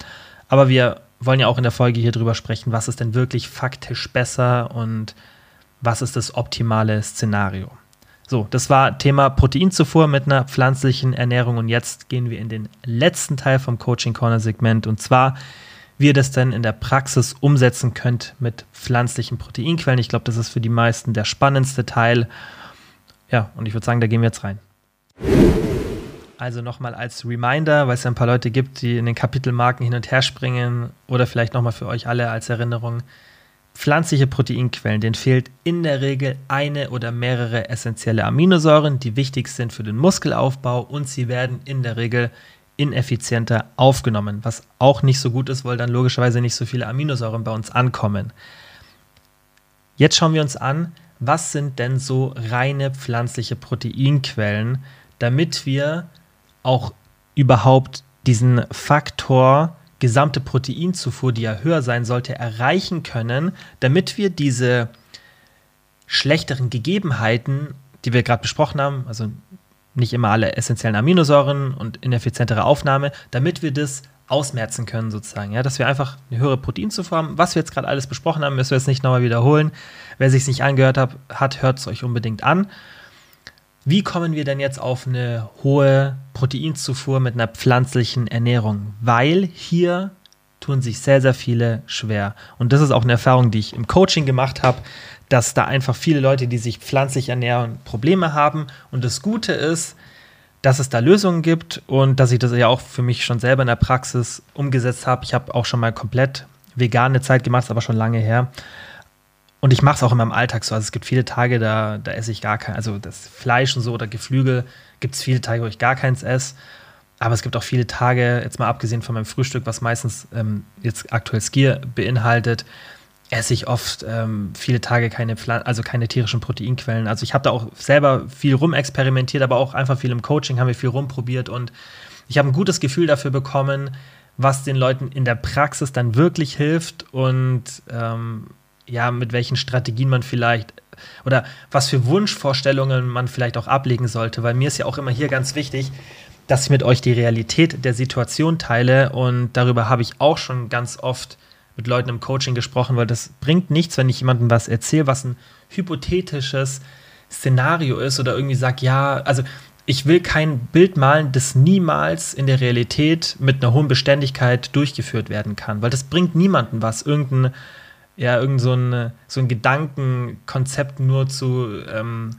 aber wir wollen ja auch in der Folge hier drüber sprechen, was ist denn wirklich faktisch besser und was ist das optimale Szenario. So, das war Thema Proteinzufuhr mit einer pflanzlichen Ernährung und jetzt gehen wir in den letzten Teil vom Coaching Corner Segment und zwar, wie ihr das denn in der Praxis umsetzen könnt mit pflanzlichen Proteinquellen. Ich glaube, das ist für die meisten der spannendste Teil. Ja, und ich würde sagen, da gehen wir jetzt rein. Also nochmal als Reminder, weil es ja ein paar Leute gibt, die in den Kapitelmarken hin und her springen oder vielleicht nochmal für euch alle als Erinnerung. Pflanzliche Proteinquellen, denen fehlt in der Regel eine oder mehrere essentielle Aminosäuren, die wichtig sind für den Muskelaufbau und sie werden in der Regel ineffizienter aufgenommen, was auch nicht so gut ist, weil dann logischerweise nicht so viele Aminosäuren bei uns ankommen. Jetzt schauen wir uns an, was sind denn so reine pflanzliche Proteinquellen, damit wir auch überhaupt diesen Faktor gesamte Proteinzufuhr, die ja höher sein sollte, erreichen können, damit wir diese schlechteren Gegebenheiten, die wir gerade besprochen haben, also nicht immer alle essentiellen Aminosäuren und ineffizientere Aufnahme, damit wir das ausmerzen können sozusagen, ja, dass wir einfach eine höhere Proteinzufuhr haben. Was wir jetzt gerade alles besprochen haben, müssen wir jetzt nicht nochmal wiederholen. Wer sich nicht angehört hat, hat hört es euch unbedingt an. Wie kommen wir denn jetzt auf eine hohe Proteinzufuhr mit einer pflanzlichen Ernährung? Weil hier tun sich sehr, sehr viele schwer. Und das ist auch eine Erfahrung, die ich im Coaching gemacht habe, dass da einfach viele Leute, die sich pflanzlich ernähren, Probleme haben. Und das Gute ist, dass es da Lösungen gibt und dass ich das ja auch für mich schon selber in der Praxis umgesetzt habe. Ich habe auch schon mal komplett vegane Zeit gemacht, ist aber schon lange her. Und ich mache es auch in meinem Alltag so. Also es gibt viele Tage, da, da esse ich gar kein, also das Fleisch und so oder Geflügel gibt es viele Tage, wo ich gar keins esse. Aber es gibt auch viele Tage, jetzt mal abgesehen von meinem Frühstück, was meistens ähm, jetzt aktuell Skier beinhaltet, esse ich oft ähm, viele Tage keine Pflan also keine tierischen Proteinquellen. Also ich habe da auch selber viel rumexperimentiert, aber auch einfach viel im Coaching haben wir viel rumprobiert und ich habe ein gutes Gefühl dafür bekommen, was den Leuten in der Praxis dann wirklich hilft und ähm, ja, mit welchen Strategien man vielleicht oder was für Wunschvorstellungen man vielleicht auch ablegen sollte, weil mir ist ja auch immer hier ganz wichtig, dass ich mit euch die Realität der Situation teile und darüber habe ich auch schon ganz oft mit Leuten im Coaching gesprochen, weil das bringt nichts, wenn ich jemandem was erzähle, was ein hypothetisches Szenario ist oder irgendwie sage, ja, also ich will kein Bild malen, das niemals in der Realität mit einer hohen Beständigkeit durchgeführt werden kann, weil das bringt niemandem was, irgendein ja, irgend so ein, so ein Gedankenkonzept nur zu, ähm,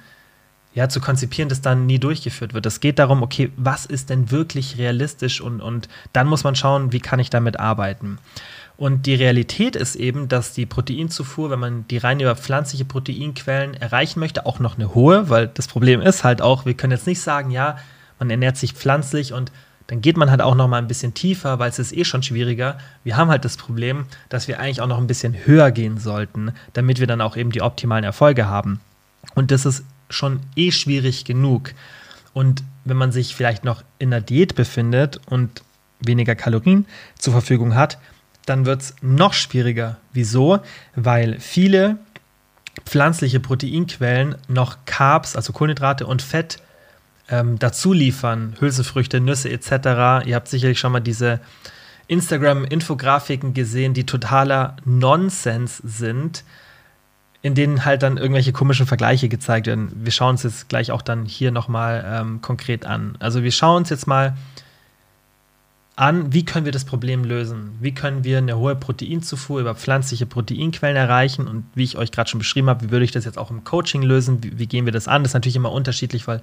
ja, zu konzipieren, das dann nie durchgeführt wird. Es geht darum, okay, was ist denn wirklich realistisch und, und dann muss man schauen, wie kann ich damit arbeiten. Und die Realität ist eben, dass die Proteinzufuhr, wenn man die rein über pflanzliche Proteinquellen erreichen möchte, auch noch eine hohe, weil das Problem ist halt auch, wir können jetzt nicht sagen, ja, man ernährt sich pflanzlich und dann geht man halt auch noch mal ein bisschen tiefer, weil es ist eh schon schwieriger. Wir haben halt das Problem, dass wir eigentlich auch noch ein bisschen höher gehen sollten, damit wir dann auch eben die optimalen Erfolge haben. Und das ist schon eh schwierig genug. Und wenn man sich vielleicht noch in einer Diät befindet und weniger Kalorien zur Verfügung hat, dann wird es noch schwieriger. Wieso? Weil viele pflanzliche Proteinquellen noch Carbs, also Kohlenhydrate und Fett ähm, dazu liefern, Hülsenfrüchte, Nüsse etc. Ihr habt sicherlich schon mal diese Instagram-Infografiken gesehen, die totaler Nonsens sind, in denen halt dann irgendwelche komischen Vergleiche gezeigt werden. Wir schauen uns jetzt gleich auch dann hier nochmal ähm, konkret an. Also wir schauen uns jetzt mal an, wie können wir das Problem lösen? Wie können wir eine hohe Proteinzufuhr über pflanzliche Proteinquellen erreichen? Und wie ich euch gerade schon beschrieben habe, wie würde ich das jetzt auch im Coaching lösen? Wie, wie gehen wir das an? Das ist natürlich immer unterschiedlich, weil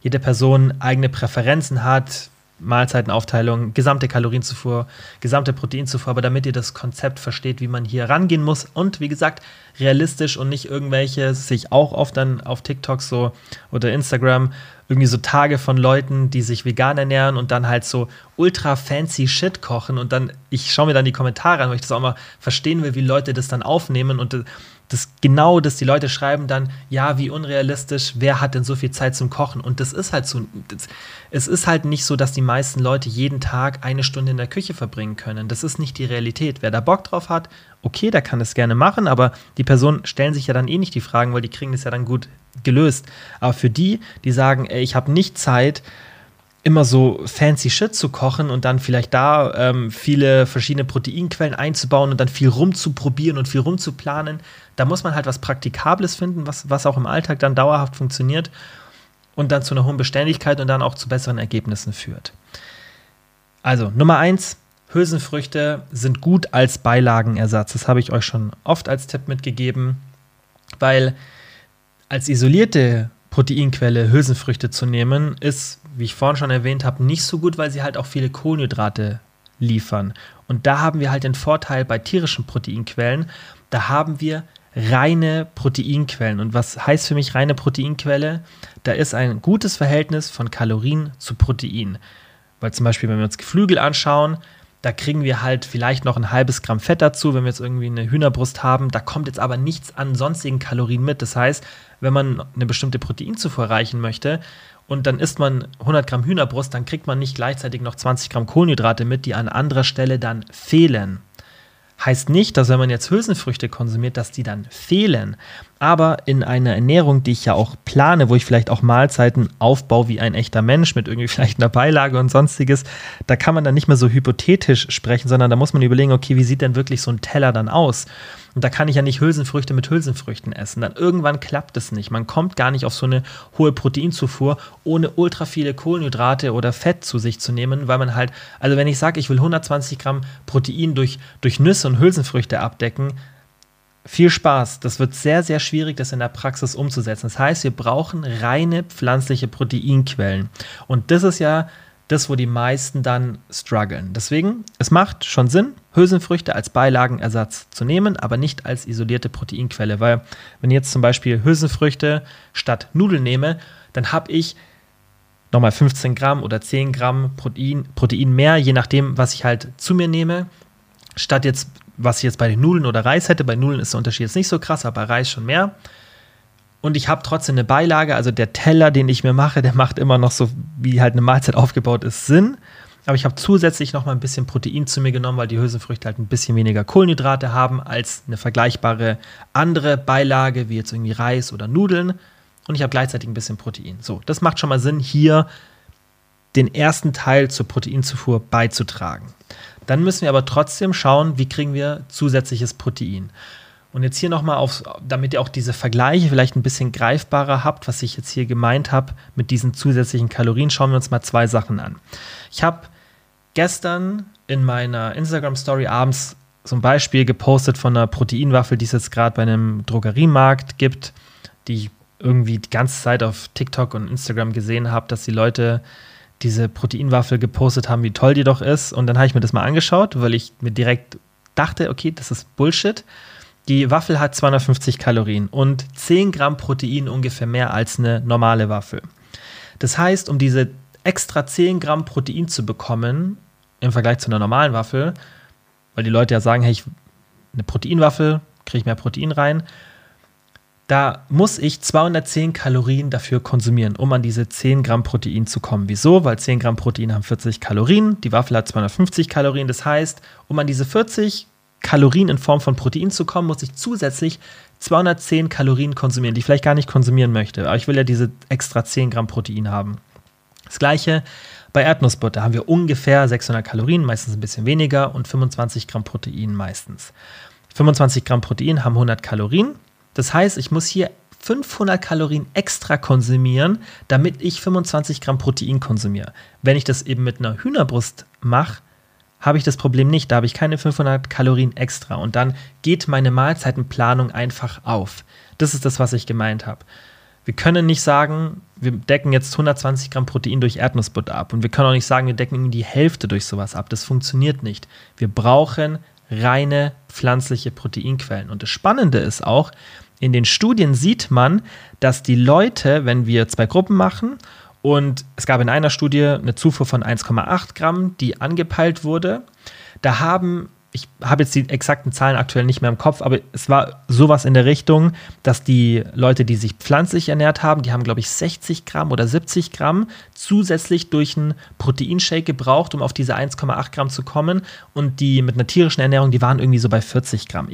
jede Person eigene Präferenzen hat, Mahlzeitenaufteilung, gesamte Kalorienzufuhr, gesamte Proteinzufuhr, aber damit ihr das Konzept versteht, wie man hier rangehen muss und wie gesagt, realistisch und nicht irgendwelche, sich auch oft dann auf TikTok so oder Instagram irgendwie so Tage von Leuten, die sich vegan ernähren und dann halt so ultra fancy Shit kochen und dann, ich schaue mir dann die Kommentare an, weil ich das auch mal verstehen will, wie Leute das dann aufnehmen und das genau, dass die Leute schreiben dann, ja, wie unrealistisch, wer hat denn so viel Zeit zum Kochen? Und das ist halt so, das, es ist halt nicht so, dass die meisten Leute jeden Tag eine Stunde in der Küche verbringen können. Das ist nicht die Realität. Wer da Bock drauf hat, okay, der kann das gerne machen, aber die Personen stellen sich ja dann eh nicht die Fragen, weil die kriegen das ja dann gut gelöst. Aber für die, die sagen, ey, ich habe nicht Zeit, immer so fancy Shit zu kochen und dann vielleicht da ähm, viele verschiedene Proteinquellen einzubauen und dann viel rumzuprobieren und viel rumzuplanen. Da muss man halt was Praktikables finden, was, was auch im Alltag dann dauerhaft funktioniert und dann zu einer hohen Beständigkeit und dann auch zu besseren Ergebnissen führt. Also Nummer eins, Hülsenfrüchte sind gut als Beilagenersatz. Das habe ich euch schon oft als Tipp mitgegeben, weil als isolierte Proteinquelle Hülsenfrüchte zu nehmen, ist, wie ich vorhin schon erwähnt habe, nicht so gut, weil sie halt auch viele Kohlenhydrate liefern. Und da haben wir halt den Vorteil bei tierischen Proteinquellen, da haben wir reine Proteinquellen. Und was heißt für mich reine Proteinquelle? Da ist ein gutes Verhältnis von Kalorien zu Protein. Weil zum Beispiel, wenn wir uns Geflügel anschauen, da kriegen wir halt vielleicht noch ein halbes Gramm Fett dazu, wenn wir jetzt irgendwie eine Hühnerbrust haben. Da kommt jetzt aber nichts an sonstigen Kalorien mit. Das heißt, wenn man eine bestimmte Proteinzufuhr erreichen möchte und dann isst man 100 Gramm Hühnerbrust, dann kriegt man nicht gleichzeitig noch 20 Gramm Kohlenhydrate mit, die an anderer Stelle dann fehlen. Heißt nicht, dass wenn man jetzt Hülsenfrüchte konsumiert, dass die dann fehlen. Aber in einer Ernährung, die ich ja auch plane, wo ich vielleicht auch Mahlzeiten aufbaue wie ein echter Mensch mit irgendwie vielleicht einer Beilage und sonstiges, da kann man dann nicht mehr so hypothetisch sprechen, sondern da muss man überlegen, okay, wie sieht denn wirklich so ein Teller dann aus? Und da kann ich ja nicht Hülsenfrüchte mit Hülsenfrüchten essen. Dann irgendwann klappt es nicht. Man kommt gar nicht auf so eine hohe Proteinzufuhr, ohne ultra viele Kohlenhydrate oder Fett zu sich zu nehmen, weil man halt, also wenn ich sage, ich will 120 Gramm Protein durch, durch Nüsse und Hülsenfrüchte abdecken, viel Spaß. Das wird sehr, sehr schwierig, das in der Praxis umzusetzen. Das heißt, wir brauchen reine pflanzliche Proteinquellen. Und das ist ja das, wo die meisten dann strugglen. Deswegen, es macht schon Sinn, Hülsenfrüchte als Beilagenersatz zu nehmen, aber nicht als isolierte Proteinquelle, weil wenn ich jetzt zum Beispiel Hülsenfrüchte statt Nudeln nehme, dann habe ich nochmal 15 Gramm oder 10 Gramm Protein, Protein mehr, je nachdem, was ich halt zu mir nehme. Statt jetzt, was ich jetzt bei den Nudeln oder Reis hätte. Bei Nudeln ist der Unterschied jetzt nicht so krass, aber bei Reis schon mehr und ich habe trotzdem eine Beilage, also der Teller, den ich mir mache, der macht immer noch so, wie halt eine Mahlzeit aufgebaut ist, Sinn. Aber ich habe zusätzlich noch mal ein bisschen Protein zu mir genommen, weil die Hülsenfrüchte halt ein bisschen weniger Kohlenhydrate haben als eine vergleichbare andere Beilage, wie jetzt irgendwie Reis oder Nudeln. Und ich habe gleichzeitig ein bisschen Protein. So, das macht schon mal Sinn, hier den ersten Teil zur Proteinzufuhr beizutragen. Dann müssen wir aber trotzdem schauen, wie kriegen wir zusätzliches Protein. Und jetzt hier nochmal damit ihr auch diese Vergleiche vielleicht ein bisschen greifbarer habt, was ich jetzt hier gemeint habe mit diesen zusätzlichen Kalorien, schauen wir uns mal zwei Sachen an. Ich habe gestern in meiner Instagram-Story abends ein Beispiel gepostet von einer Proteinwaffel, die es jetzt gerade bei einem Drogeriemarkt gibt, die ich irgendwie die ganze Zeit auf TikTok und Instagram gesehen habe, dass die Leute diese Proteinwaffel gepostet haben, wie toll die doch ist. Und dann habe ich mir das mal angeschaut, weil ich mir direkt dachte, okay, das ist Bullshit. Die Waffel hat 250 Kalorien und 10 Gramm Protein ungefähr mehr als eine normale Waffel. Das heißt, um diese extra 10 Gramm Protein zu bekommen, im Vergleich zu einer normalen Waffel, weil die Leute ja sagen, hey, ich, eine Proteinwaffel, kriege ich mehr Protein rein, da muss ich 210 Kalorien dafür konsumieren, um an diese 10 Gramm Protein zu kommen. Wieso? Weil 10 Gramm Protein haben 40 Kalorien, die Waffel hat 250 Kalorien. Das heißt, um an diese 40 Kalorien in Form von Protein zu kommen, muss ich zusätzlich 210 Kalorien konsumieren, die ich vielleicht gar nicht konsumieren möchte. Aber ich will ja diese extra 10 Gramm Protein haben. Das gleiche bei Erdnussbutter haben wir ungefähr 600 Kalorien, meistens ein bisschen weniger und 25 Gramm Protein meistens. 25 Gramm Protein haben 100 Kalorien. Das heißt, ich muss hier 500 Kalorien extra konsumieren, damit ich 25 Gramm Protein konsumiere. Wenn ich das eben mit einer Hühnerbrust mache, habe ich das Problem nicht. Da habe ich keine 500 Kalorien extra. Und dann geht meine Mahlzeitenplanung einfach auf. Das ist das, was ich gemeint habe. Wir können nicht sagen, wir decken jetzt 120 Gramm Protein durch Erdnussbutter ab. Und wir können auch nicht sagen, wir decken die Hälfte durch sowas ab. Das funktioniert nicht. Wir brauchen reine pflanzliche Proteinquellen. Und das Spannende ist auch, in den Studien sieht man, dass die Leute, wenn wir zwei Gruppen machen und es gab in einer Studie eine Zufuhr von 1,8 Gramm, die angepeilt wurde. Da haben, ich habe jetzt die exakten Zahlen aktuell nicht mehr im Kopf, aber es war sowas in der Richtung, dass die Leute, die sich pflanzlich ernährt haben, die haben, glaube ich, 60 Gramm oder 70 Gramm zusätzlich durch einen Proteinshake gebraucht, um auf diese 1,8 Gramm zu kommen. Und die mit einer tierischen Ernährung, die waren irgendwie so bei 40 Gramm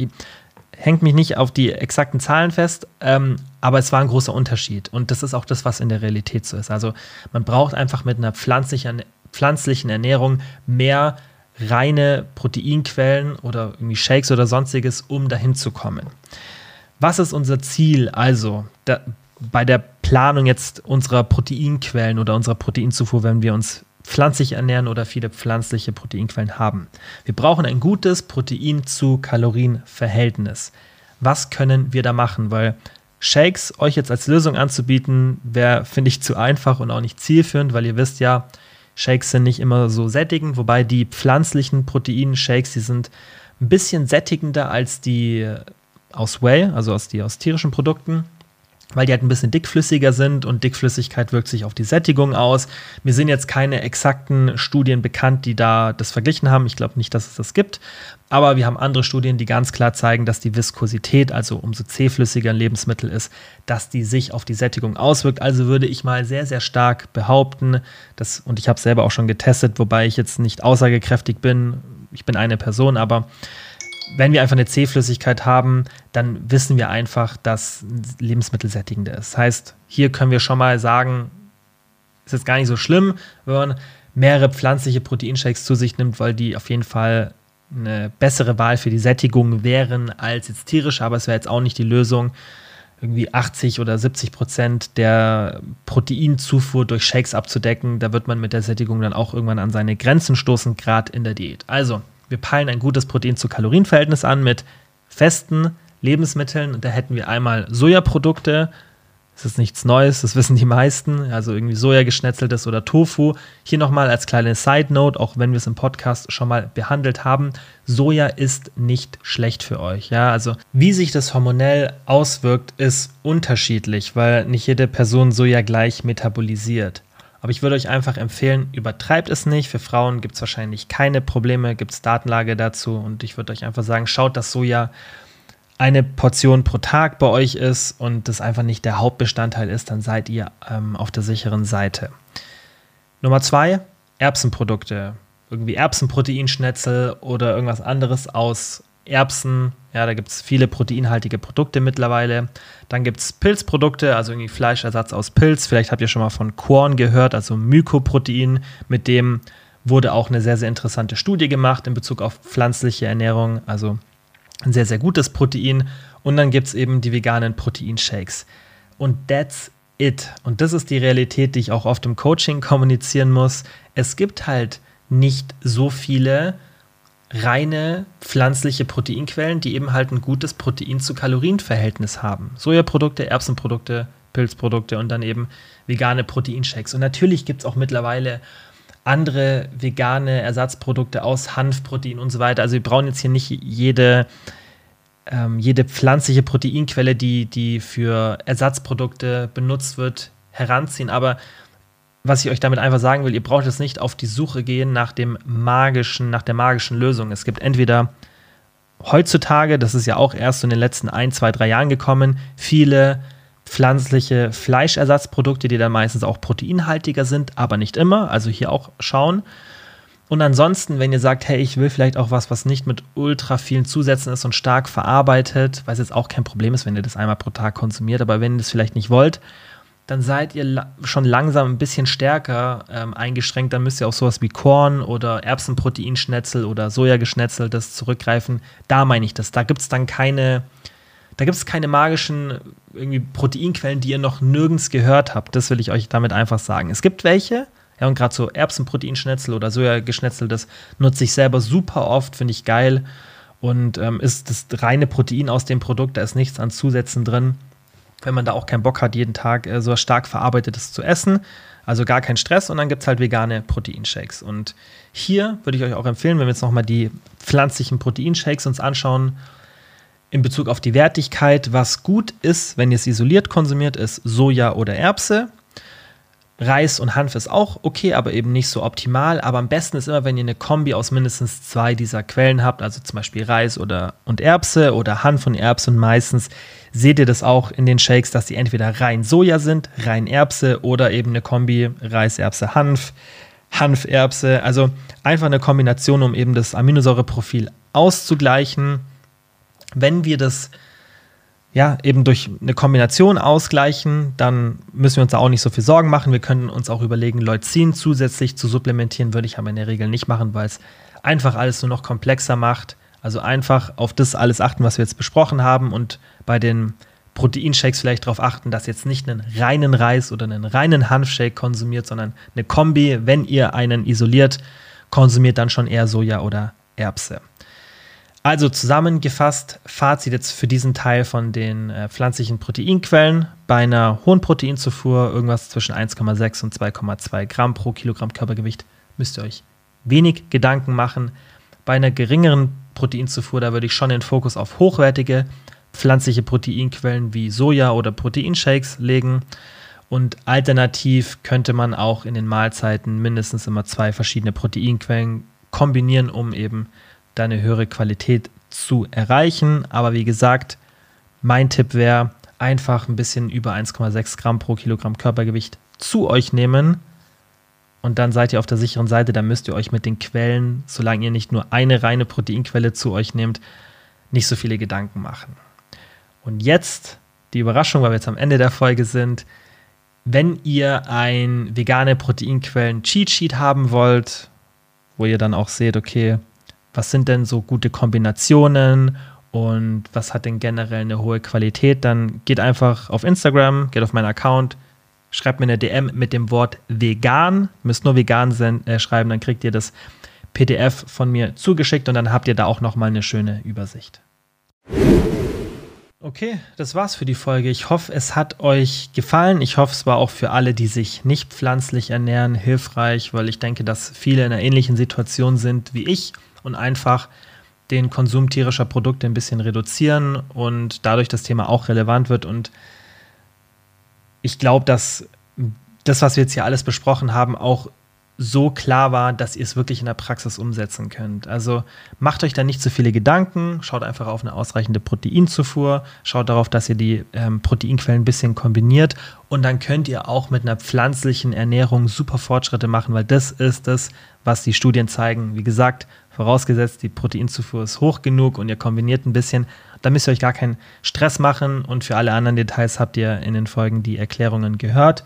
hängt mich nicht auf die exakten Zahlen fest, ähm, aber es war ein großer Unterschied. Und das ist auch das, was in der Realität so ist. Also man braucht einfach mit einer pflanzlichen, pflanzlichen Ernährung mehr reine Proteinquellen oder irgendwie Shakes oder sonstiges, um dahin zu kommen. Was ist unser Ziel also da, bei der Planung jetzt unserer Proteinquellen oder unserer Proteinzufuhr, wenn wir uns pflanzlich ernähren oder viele pflanzliche Proteinquellen haben. Wir brauchen ein gutes Protein zu Kalorienverhältnis. Was können wir da machen? Weil Shakes euch jetzt als Lösung anzubieten, wäre, finde ich, zu einfach und auch nicht zielführend, weil ihr wisst ja, Shakes sind nicht immer so sättigend, wobei die pflanzlichen Proteinshakes, die sind ein bisschen sättigender als die aus Whey, also aus, die aus tierischen Produkten weil die halt ein bisschen dickflüssiger sind und Dickflüssigkeit wirkt sich auf die Sättigung aus. Mir sind jetzt keine exakten Studien bekannt, die da das verglichen haben. Ich glaube nicht, dass es das gibt. Aber wir haben andere Studien, die ganz klar zeigen, dass die Viskosität, also umso zähflüssiger ein Lebensmittel ist, dass die sich auf die Sättigung auswirkt. Also würde ich mal sehr, sehr stark behaupten, dass, und ich habe selber auch schon getestet, wobei ich jetzt nicht aussagekräftig bin. Ich bin eine Person, aber wenn wir einfach eine C-Flüssigkeit haben, dann wissen wir einfach, dass Lebensmittel sättigender ist. Das heißt, hier können wir schon mal sagen, ist jetzt gar nicht so schlimm, wenn man mehrere pflanzliche Proteinshakes zu sich nimmt, weil die auf jeden Fall eine bessere Wahl für die Sättigung wären als jetzt tierische, aber es wäre jetzt auch nicht die Lösung, irgendwie 80 oder 70 Prozent der Proteinzufuhr durch Shakes abzudecken. Da wird man mit der Sättigung dann auch irgendwann an seine Grenzen stoßen, gerade in der Diät. Also, wir peilen ein gutes Protein-zu-Kalorien-Verhältnis an mit festen Lebensmitteln. Da hätten wir einmal Sojaprodukte. Das ist nichts Neues, das wissen die meisten. Also irgendwie Sojageschnetzeltes oder Tofu. Hier nochmal als kleine Side Note, auch wenn wir es im Podcast schon mal behandelt haben. Soja ist nicht schlecht für euch. Ja, also wie sich das hormonell auswirkt, ist unterschiedlich, weil nicht jede Person Soja gleich metabolisiert. Aber ich würde euch einfach empfehlen, übertreibt es nicht. Für Frauen gibt es wahrscheinlich keine Probleme, gibt es Datenlage dazu. Und ich würde euch einfach sagen, schaut, dass Soja eine Portion pro Tag bei euch ist und das einfach nicht der Hauptbestandteil ist, dann seid ihr ähm, auf der sicheren Seite. Nummer zwei, Erbsenprodukte. Irgendwie Erbsenproteinschnetzel oder irgendwas anderes aus Erbsen. Ja, da gibt es viele proteinhaltige Produkte mittlerweile. Dann gibt es Pilzprodukte, also irgendwie Fleischersatz aus Pilz. Vielleicht habt ihr schon mal von Korn gehört, also Mykoprotein. Mit dem wurde auch eine sehr, sehr interessante Studie gemacht in Bezug auf pflanzliche Ernährung. Also ein sehr, sehr gutes Protein. Und dann gibt es eben die veganen Proteinshakes. Und that's it. Und das ist die Realität, die ich auch oft im Coaching kommunizieren muss. Es gibt halt nicht so viele reine pflanzliche Proteinquellen, die eben halt ein gutes Protein-zu-Kalorien-Verhältnis haben. Sojaprodukte, Erbsenprodukte, Pilzprodukte und dann eben vegane Proteinshakes. Und natürlich gibt es auch mittlerweile andere vegane Ersatzprodukte aus Hanfprotein und so weiter. Also wir brauchen jetzt hier nicht jede, ähm, jede pflanzliche Proteinquelle, die, die für Ersatzprodukte benutzt wird, heranziehen. Aber was ich euch damit einfach sagen will, ihr braucht jetzt nicht auf die Suche gehen nach dem magischen, nach der magischen Lösung. Es gibt entweder heutzutage, das ist ja auch erst so in den letzten ein, zwei, drei Jahren gekommen, viele pflanzliche Fleischersatzprodukte, die dann meistens auch proteinhaltiger sind, aber nicht immer. Also hier auch schauen. Und ansonsten, wenn ihr sagt, hey, ich will vielleicht auch was, was nicht mit ultra vielen Zusätzen ist und stark verarbeitet, was jetzt auch kein Problem ist, wenn ihr das einmal pro Tag konsumiert, aber wenn ihr das vielleicht nicht wollt, dann seid ihr la schon langsam ein bisschen stärker ähm, eingeschränkt. Dann müsst ihr auf sowas wie Korn oder Erbsenproteinschnetzel oder Sojageschnetzeltes zurückgreifen. Da meine ich das. Da gibt es dann keine, da gibt keine magischen irgendwie Proteinquellen, die ihr noch nirgends gehört habt. Das will ich euch damit einfach sagen. Es gibt welche, ja, und gerade so Erbsenproteinschnetzel oder Sojageschnetzeltes nutze ich selber super oft, finde ich geil. Und ähm, ist das reine Protein aus dem Produkt, da ist nichts an Zusätzen drin wenn man da auch keinen Bock hat, jeden Tag äh, so stark verarbeitetes zu essen. Also gar kein Stress und dann gibt es halt vegane Proteinshakes. Und hier würde ich euch auch empfehlen, wenn wir jetzt nochmal die pflanzlichen Proteinshakes uns anschauen, in Bezug auf die Wertigkeit, was gut ist, wenn ihr es isoliert konsumiert, ist Soja oder Erbse. Reis und Hanf ist auch okay, aber eben nicht so optimal. Aber am besten ist immer, wenn ihr eine Kombi aus mindestens zwei dieser Quellen habt, also zum Beispiel Reis oder und Erbse oder Hanf und Erbse. Und meistens seht ihr das auch in den Shakes, dass die entweder rein Soja sind, rein Erbse oder eben eine Kombi Reis, Erbse, Hanf, Hanf, Erbse. Also einfach eine Kombination, um eben das Aminosäureprofil auszugleichen. Wenn wir das ja, eben durch eine Kombination ausgleichen, dann müssen wir uns da auch nicht so viel Sorgen machen. Wir können uns auch überlegen, Leucin zusätzlich zu supplementieren, würde ich aber in der Regel nicht machen, weil es einfach alles nur noch komplexer macht. Also einfach auf das alles achten, was wir jetzt besprochen haben und bei den Proteinshakes vielleicht darauf achten, dass jetzt nicht einen reinen Reis oder einen reinen Hanfshake konsumiert, sondern eine Kombi. Wenn ihr einen isoliert, konsumiert dann schon eher Soja oder Erbse. Also zusammengefasst, Fazit jetzt für diesen Teil von den äh, pflanzlichen Proteinquellen. Bei einer hohen Proteinzufuhr, irgendwas zwischen 1,6 und 2,2 Gramm pro Kilogramm Körpergewicht, müsst ihr euch wenig Gedanken machen. Bei einer geringeren Proteinzufuhr, da würde ich schon den Fokus auf hochwertige pflanzliche Proteinquellen wie Soja oder Proteinshakes legen. Und alternativ könnte man auch in den Mahlzeiten mindestens immer zwei verschiedene Proteinquellen kombinieren, um eben deine höhere Qualität zu erreichen. Aber wie gesagt, mein Tipp wäre, einfach ein bisschen über 1,6 Gramm pro Kilogramm Körpergewicht zu euch nehmen. Und dann seid ihr auf der sicheren Seite. Dann müsst ihr euch mit den Quellen, solange ihr nicht nur eine reine Proteinquelle zu euch nehmt, nicht so viele Gedanken machen. Und jetzt die Überraschung, weil wir jetzt am Ende der Folge sind. Wenn ihr ein vegane Proteinquellen Cheat Sheet haben wollt, wo ihr dann auch seht, okay, was sind denn so gute Kombinationen und was hat denn generell eine hohe Qualität, dann geht einfach auf Instagram, geht auf meinen Account, schreibt mir eine DM mit dem Wort vegan, müsst nur vegan äh, schreiben, dann kriegt ihr das PDF von mir zugeschickt und dann habt ihr da auch nochmal eine schöne Übersicht. Okay, das war's für die Folge. Ich hoffe, es hat euch gefallen. Ich hoffe, es war auch für alle, die sich nicht pflanzlich ernähren, hilfreich, weil ich denke, dass viele in einer ähnlichen Situation sind wie ich und einfach den Konsum tierischer Produkte ein bisschen reduzieren und dadurch das Thema auch relevant wird. Und ich glaube, dass das, was wir jetzt hier alles besprochen haben, auch so klar war, dass ihr es wirklich in der Praxis umsetzen könnt. Also macht euch da nicht zu viele Gedanken, schaut einfach auf eine ausreichende Proteinzufuhr, schaut darauf, dass ihr die ähm, Proteinquellen ein bisschen kombiniert und dann könnt ihr auch mit einer pflanzlichen Ernährung super Fortschritte machen, weil das ist das, was die Studien zeigen. Wie gesagt, vorausgesetzt, die Proteinzufuhr ist hoch genug und ihr kombiniert ein bisschen, dann müsst ihr euch gar keinen Stress machen und für alle anderen Details habt ihr in den Folgen die Erklärungen gehört.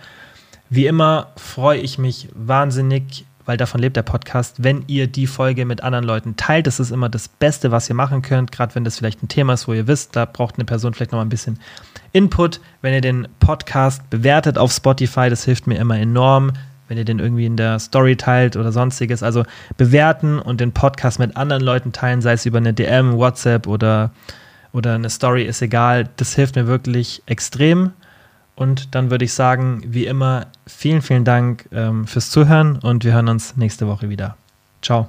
Wie immer freue ich mich wahnsinnig, weil davon lebt der Podcast, wenn ihr die Folge mit anderen Leuten teilt. Das ist immer das Beste, was ihr machen könnt, gerade wenn das vielleicht ein Thema ist, wo ihr wisst, da braucht eine Person vielleicht noch mal ein bisschen Input. Wenn ihr den Podcast bewertet auf Spotify, das hilft mir immer enorm. Wenn ihr den irgendwie in der Story teilt oder sonstiges. Also bewerten und den Podcast mit anderen Leuten teilen, sei es über eine DM, WhatsApp oder, oder eine Story, ist egal. Das hilft mir wirklich extrem. Und dann würde ich sagen, wie immer, vielen, vielen Dank ähm, fürs Zuhören und wir hören uns nächste Woche wieder. Ciao.